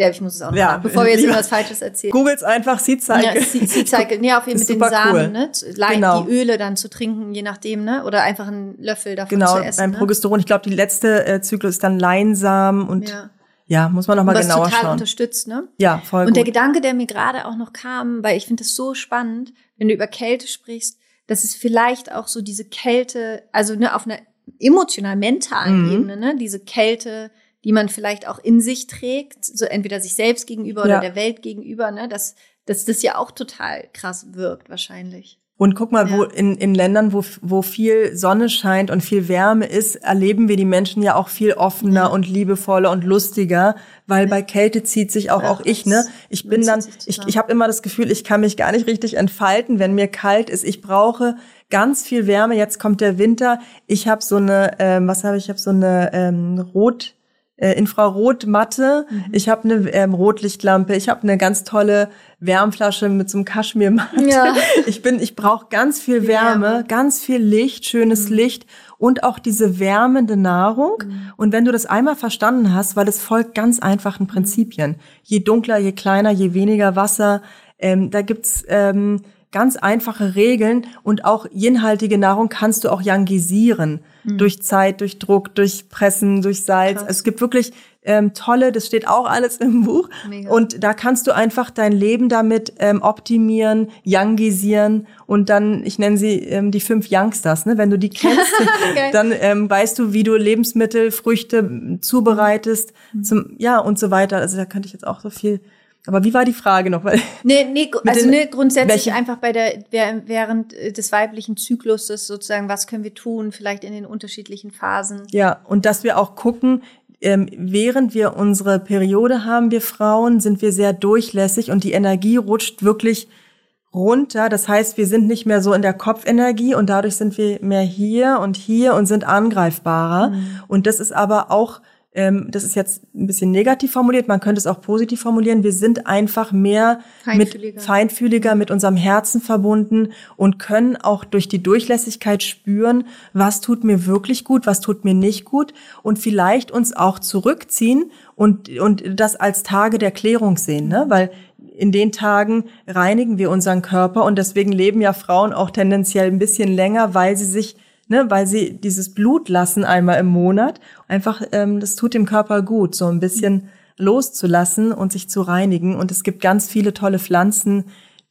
ja, ich muss es auch noch ja, machen, bevor wir jetzt irgendwas Falsches erzählen. Googles einfach Seed Cycle. Ja, Seed Cycle, nee, auf jeden Fall mit den Samen, cool. ne, genau. die Öle dann zu trinken, je nachdem, ne, oder einfach einen Löffel davon genau, zu essen. Genau, beim ne? Progesteron, ich glaube, die letzte äh, Zyklus ist dann Leinsamen und ja. Ja, muss man noch mal genauer total schauen. unterstützt, ne? Ja, voll Und gut. der Gedanke, der mir gerade auch noch kam, weil ich finde das so spannend, wenn du über Kälte sprichst, dass es vielleicht auch so diese Kälte, also ne, auf einer emotional-mentalen mhm. Ebene, ne, diese Kälte, die man vielleicht auch in sich trägt, so entweder sich selbst gegenüber ja. oder der Welt gegenüber, ne, dass, dass das ja auch total krass wirkt wahrscheinlich. Und guck mal, ja. wo in, in Ländern, wo, wo viel Sonne scheint und viel Wärme ist, erleben wir die Menschen ja auch viel offener ja. und liebevoller und lustiger, weil ja. bei Kälte zieht sich auch, auch ich, ne? Ich bin dann, ich, ich habe immer das Gefühl, ich kann mich gar nicht richtig entfalten, wenn mir kalt ist. Ich brauche ganz viel Wärme. Jetzt kommt der Winter. Ich habe so eine, ähm, was habe ich? Ich habe so eine ähm, Rot äh, Infrarotmatte, mhm. ich habe eine ähm, Rotlichtlampe, ich habe eine ganz tolle Wärmflasche mit so einem Kaschmirmatte. Ja. Ich bin, ich brauche ganz viel Wärme, Wärme, ganz viel Licht, schönes mhm. Licht und auch diese wärmende Nahrung. Mhm. Und wenn du das einmal verstanden hast, weil es folgt ganz einfachen Prinzipien. Je dunkler, je kleiner, je weniger Wasser. Ähm, da gibt's ähm, ganz einfache Regeln und auch jinhaltige Nahrung kannst du auch yangisieren. Mhm. Durch Zeit, durch Druck, durch Pressen, durch Salz. Krass. Es gibt wirklich ähm, tolle, das steht auch alles im Buch. Mega. Und da kannst du einfach dein Leben damit ähm, optimieren, yangisieren und dann, ich nenne sie ähm, die fünf Youngsters, ne? Wenn du die kennst, dann ähm, weißt du, wie du Lebensmittel, Früchte zubereitest, mhm. zum, ja und so weiter. Also da könnte ich jetzt auch so viel aber wie war die Frage noch? nee, nee, also ne, grundsätzlich welchen? einfach bei der während des weiblichen Zykluses sozusagen, was können wir tun, vielleicht in den unterschiedlichen Phasen. Ja, und dass wir auch gucken, ähm, während wir unsere Periode haben, wir Frauen, sind wir sehr durchlässig und die Energie rutscht wirklich runter. Das heißt, wir sind nicht mehr so in der Kopfenergie und dadurch sind wir mehr hier und hier und sind angreifbarer. Mhm. Und das ist aber auch ähm, das ist jetzt ein bisschen negativ formuliert, man könnte es auch positiv formulieren, wir sind einfach mehr feinfühliger. mit feinfühliger mit unserem Herzen verbunden und können auch durch die Durchlässigkeit spüren, was tut mir wirklich gut, was tut mir nicht gut und vielleicht uns auch zurückziehen und, und das als Tage der Klärung sehen, ne? weil in den Tagen reinigen wir unseren Körper und deswegen leben ja Frauen auch tendenziell ein bisschen länger, weil sie sich ne, weil sie dieses Blut lassen einmal im Monat. Einfach, ähm, das tut dem Körper gut, so ein bisschen loszulassen und sich zu reinigen. Und es gibt ganz viele tolle Pflanzen,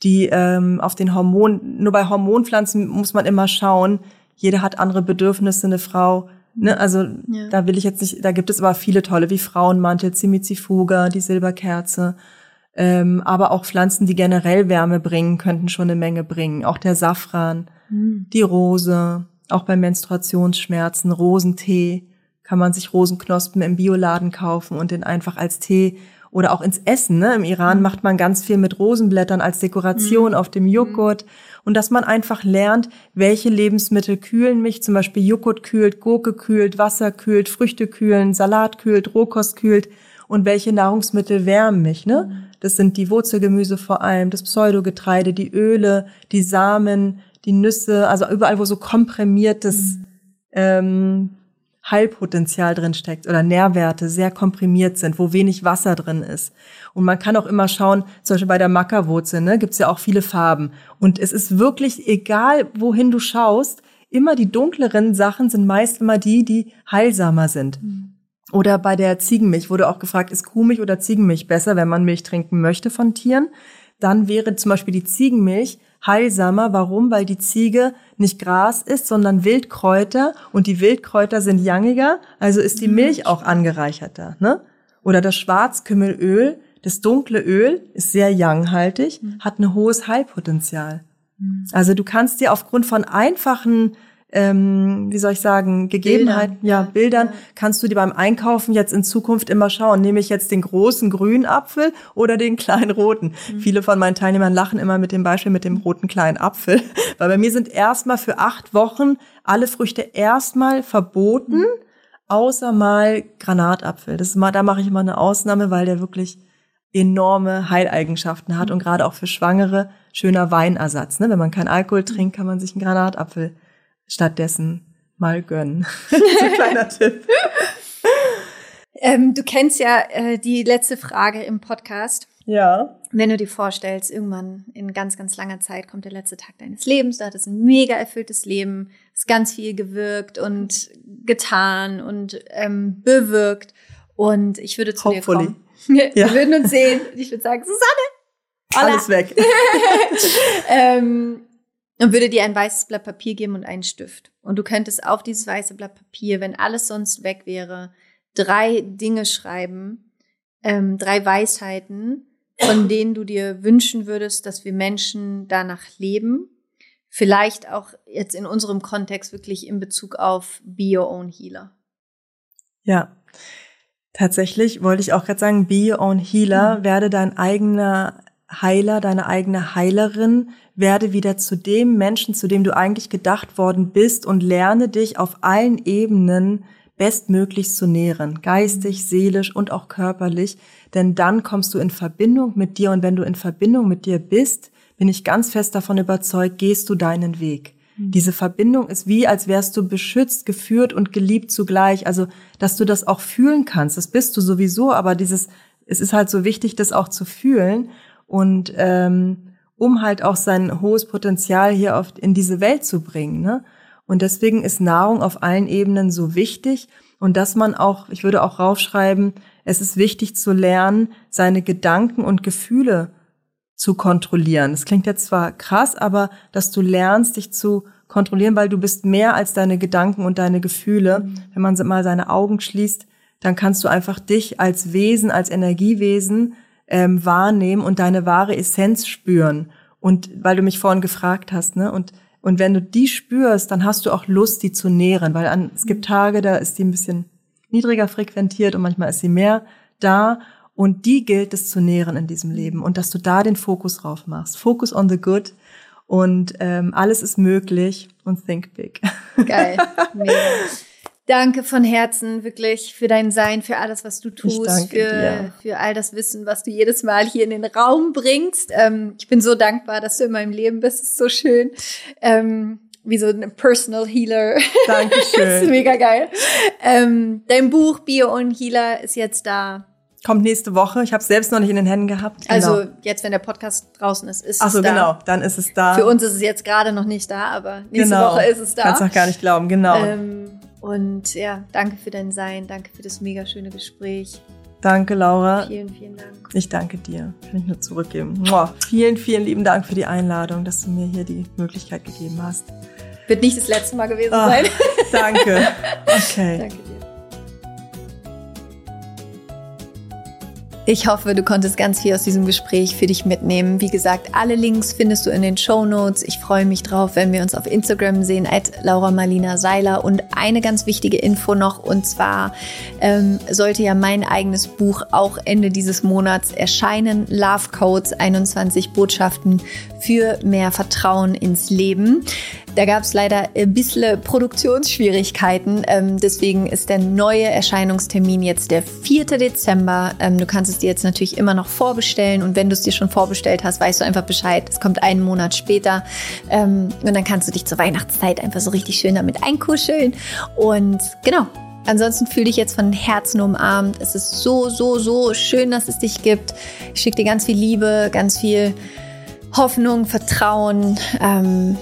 die ähm, auf den Hormonen, nur bei Hormonpflanzen muss man immer schauen, jeder hat andere Bedürfnisse, eine Frau. Ne, also ja. da will ich jetzt nicht, da gibt es aber viele tolle, wie Frauenmantel, Zimizifuga, die Silberkerze. Ähm, aber auch Pflanzen, die generell Wärme bringen, könnten schon eine Menge bringen. Auch der Safran, mhm. die Rose, auch bei Menstruationsschmerzen, Rosentee, kann man sich Rosenknospen im Bioladen kaufen und den einfach als Tee oder auch ins Essen. Ne? Im Iran mhm. macht man ganz viel mit Rosenblättern als Dekoration mhm. auf dem Joghurt. Und dass man einfach lernt, welche Lebensmittel kühlen mich. Zum Beispiel Joghurt kühlt, Gurke kühlt, Wasser kühlt, Früchte kühlen, Salat kühlt, Rohkost kühlt. Und welche Nahrungsmittel wärmen mich. Ne? Mhm. Das sind die Wurzelgemüse vor allem, das Pseudogetreide, die Öle, die Samen, die Nüsse, also überall, wo so komprimiertes mhm. ähm, Heilpotenzial drin steckt oder Nährwerte sehr komprimiert sind, wo wenig Wasser drin ist. Und man kann auch immer schauen, zum Beispiel bei der Mackerwurzel, ne, gibt es ja auch viele Farben. Und es ist wirklich egal, wohin du schaust, immer die dunkleren Sachen sind meist immer die, die heilsamer sind. Mhm. Oder bei der Ziegenmilch wurde auch gefragt, ist Kuhmilch oder Ziegenmilch besser, wenn man Milch trinken möchte von Tieren? Dann wäre zum Beispiel die Ziegenmilch heilsamer. Warum? Weil die Ziege nicht Gras isst, sondern Wildkräuter und die Wildkräuter sind jangiger, also ist die mhm. Milch auch angereicherter. Ne? Oder das Schwarzkümmelöl, das dunkle Öl ist sehr younghaltig, mhm. hat ein hohes Heilpotenzial. Mhm. Also du kannst dir aufgrund von einfachen ähm, wie soll ich sagen, Gegebenheiten, Bildern. ja, Bildern, kannst du dir beim Einkaufen jetzt in Zukunft immer schauen, nehme ich jetzt den großen grünen Apfel oder den kleinen roten? Mhm. Viele von meinen Teilnehmern lachen immer mit dem Beispiel mit dem roten kleinen Apfel, weil bei mir sind erstmal für acht Wochen alle Früchte erstmal verboten, mhm. außer mal Granatapfel. Das ist mal, da mache ich immer eine Ausnahme, weil der wirklich enorme Heileigenschaften hat mhm. und gerade auch für Schwangere schöner Weinersatz. Ne? Wenn man keinen Alkohol trinkt, kann man sich einen Granatapfel stattdessen mal gönnen. so ein kleiner Tipp. Ähm, du kennst ja äh, die letzte Frage im Podcast. Ja. Wenn du dir vorstellst, irgendwann in ganz, ganz langer Zeit kommt der letzte Tag deines Lebens, da hat es ein mega erfülltes Leben, ist ganz viel gewirkt und getan und ähm, bewirkt. Und ich würde zu Hopefully. dir kommen. Wir, ja. wir würden uns sehen. Ich würde sagen, Susanne, Hola. alles weg. ähm, und würde dir ein weißes Blatt Papier geben und einen Stift. Und du könntest auf dieses weiße Blatt Papier, wenn alles sonst weg wäre, drei Dinge schreiben, ähm, drei Weisheiten, von denen du dir wünschen würdest, dass wir Menschen danach leben. Vielleicht auch jetzt in unserem Kontext wirklich in Bezug auf Be Your Own Healer. Ja, tatsächlich wollte ich auch gerade sagen, Be Your Own Healer, mhm. werde dein eigener Heiler, deine eigene Heilerin, werde wieder zu dem Menschen, zu dem du eigentlich gedacht worden bist und lerne dich auf allen Ebenen bestmöglich zu nähren, geistig, seelisch und auch körperlich, denn dann kommst du in Verbindung mit dir und wenn du in Verbindung mit dir bist, bin ich ganz fest davon überzeugt, gehst du deinen Weg. Mhm. Diese Verbindung ist wie, als wärst du beschützt, geführt und geliebt zugleich. Also, dass du das auch fühlen kannst. Das bist du sowieso, aber dieses, es ist halt so wichtig, das auch zu fühlen und ähm, um halt auch sein hohes Potenzial hier oft in diese Welt zu bringen. Ne? Und deswegen ist Nahrung auf allen Ebenen so wichtig und dass man auch, ich würde auch raufschreiben, es ist wichtig zu lernen, seine Gedanken und Gefühle zu kontrollieren. Das klingt jetzt zwar krass, aber dass du lernst, dich zu kontrollieren, weil du bist mehr als deine Gedanken und deine Gefühle. Mhm. Wenn man mal seine Augen schließt, dann kannst du einfach dich als Wesen, als Energiewesen ähm, wahrnehmen und deine wahre Essenz spüren. Und weil du mich vorhin gefragt hast, ne? Und und wenn du die spürst, dann hast du auch Lust, die zu nähren, weil an, es gibt Tage, da ist die ein bisschen niedriger frequentiert und manchmal ist sie mehr da. Und die gilt es zu nähren in diesem Leben und dass du da den Fokus drauf machst. Focus on the good und ähm, alles ist möglich und think big. Geil. Mega. Danke von Herzen wirklich für dein Sein, für alles, was du tust, für, für all das Wissen, was du jedes Mal hier in den Raum bringst. Ähm, ich bin so dankbar, dass du in meinem Leben bist. Es ist so schön. Ähm, wie so ein Personal Healer. Dankeschön. das ist mega geil. Ähm, dein Buch Bio und Healer ist jetzt da. Kommt nächste Woche. Ich habe es selbst noch nicht in den Händen gehabt. Genau. Also jetzt, wenn der Podcast draußen ist, ist Ach so, es da. genau, dann ist es da. Für uns ist es jetzt gerade noch nicht da, aber nächste genau. Woche ist es da. Kannst auch gar nicht glauben, genau. Ähm, und ja, danke für dein Sein, danke für das mega schöne Gespräch. Danke, Laura. Vielen, vielen Dank. Ich danke dir. Kann ich nur zurückgeben. Boah, vielen, vielen lieben Dank für die Einladung, dass du mir hier die Möglichkeit gegeben hast. Wird nicht das letzte Mal gewesen oh, sein. Danke. Okay. danke Ich hoffe, du konntest ganz viel aus diesem Gespräch für dich mitnehmen. Wie gesagt, alle Links findest du in den Show Notes. Ich freue mich drauf, wenn wir uns auf Instagram sehen, at Laura Marlina Seiler. Und eine ganz wichtige Info noch, und zwar ähm, sollte ja mein eigenes Buch auch Ende dieses Monats erscheinen. Love Codes, 21 Botschaften für mehr Vertrauen ins Leben. Da gab es leider ein bisschen Produktionsschwierigkeiten. Ähm, deswegen ist der neue Erscheinungstermin jetzt der 4. Dezember. Ähm, du kannst es dir jetzt natürlich immer noch vorbestellen. Und wenn du es dir schon vorbestellt hast, weißt du einfach Bescheid. Es kommt einen Monat später. Ähm, und dann kannst du dich zur Weihnachtszeit einfach so richtig schön damit einkuscheln. Und genau, Ansonsten fühle dich jetzt von Herzen umarmt. Es ist so, so, so schön, dass es dich gibt. Ich schicke dir ganz viel Liebe, ganz viel Hoffnung, Vertrauen. Ähm,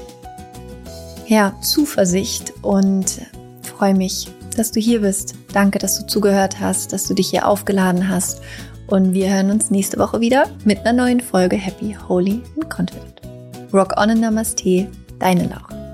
ja, Zuversicht und freue mich, dass du hier bist. Danke, dass du zugehört hast, dass du dich hier aufgeladen hast. Und wir hören uns nächste Woche wieder mit einer neuen Folge Happy, Holy and Confident. Rock on and Namaste, deine Laura.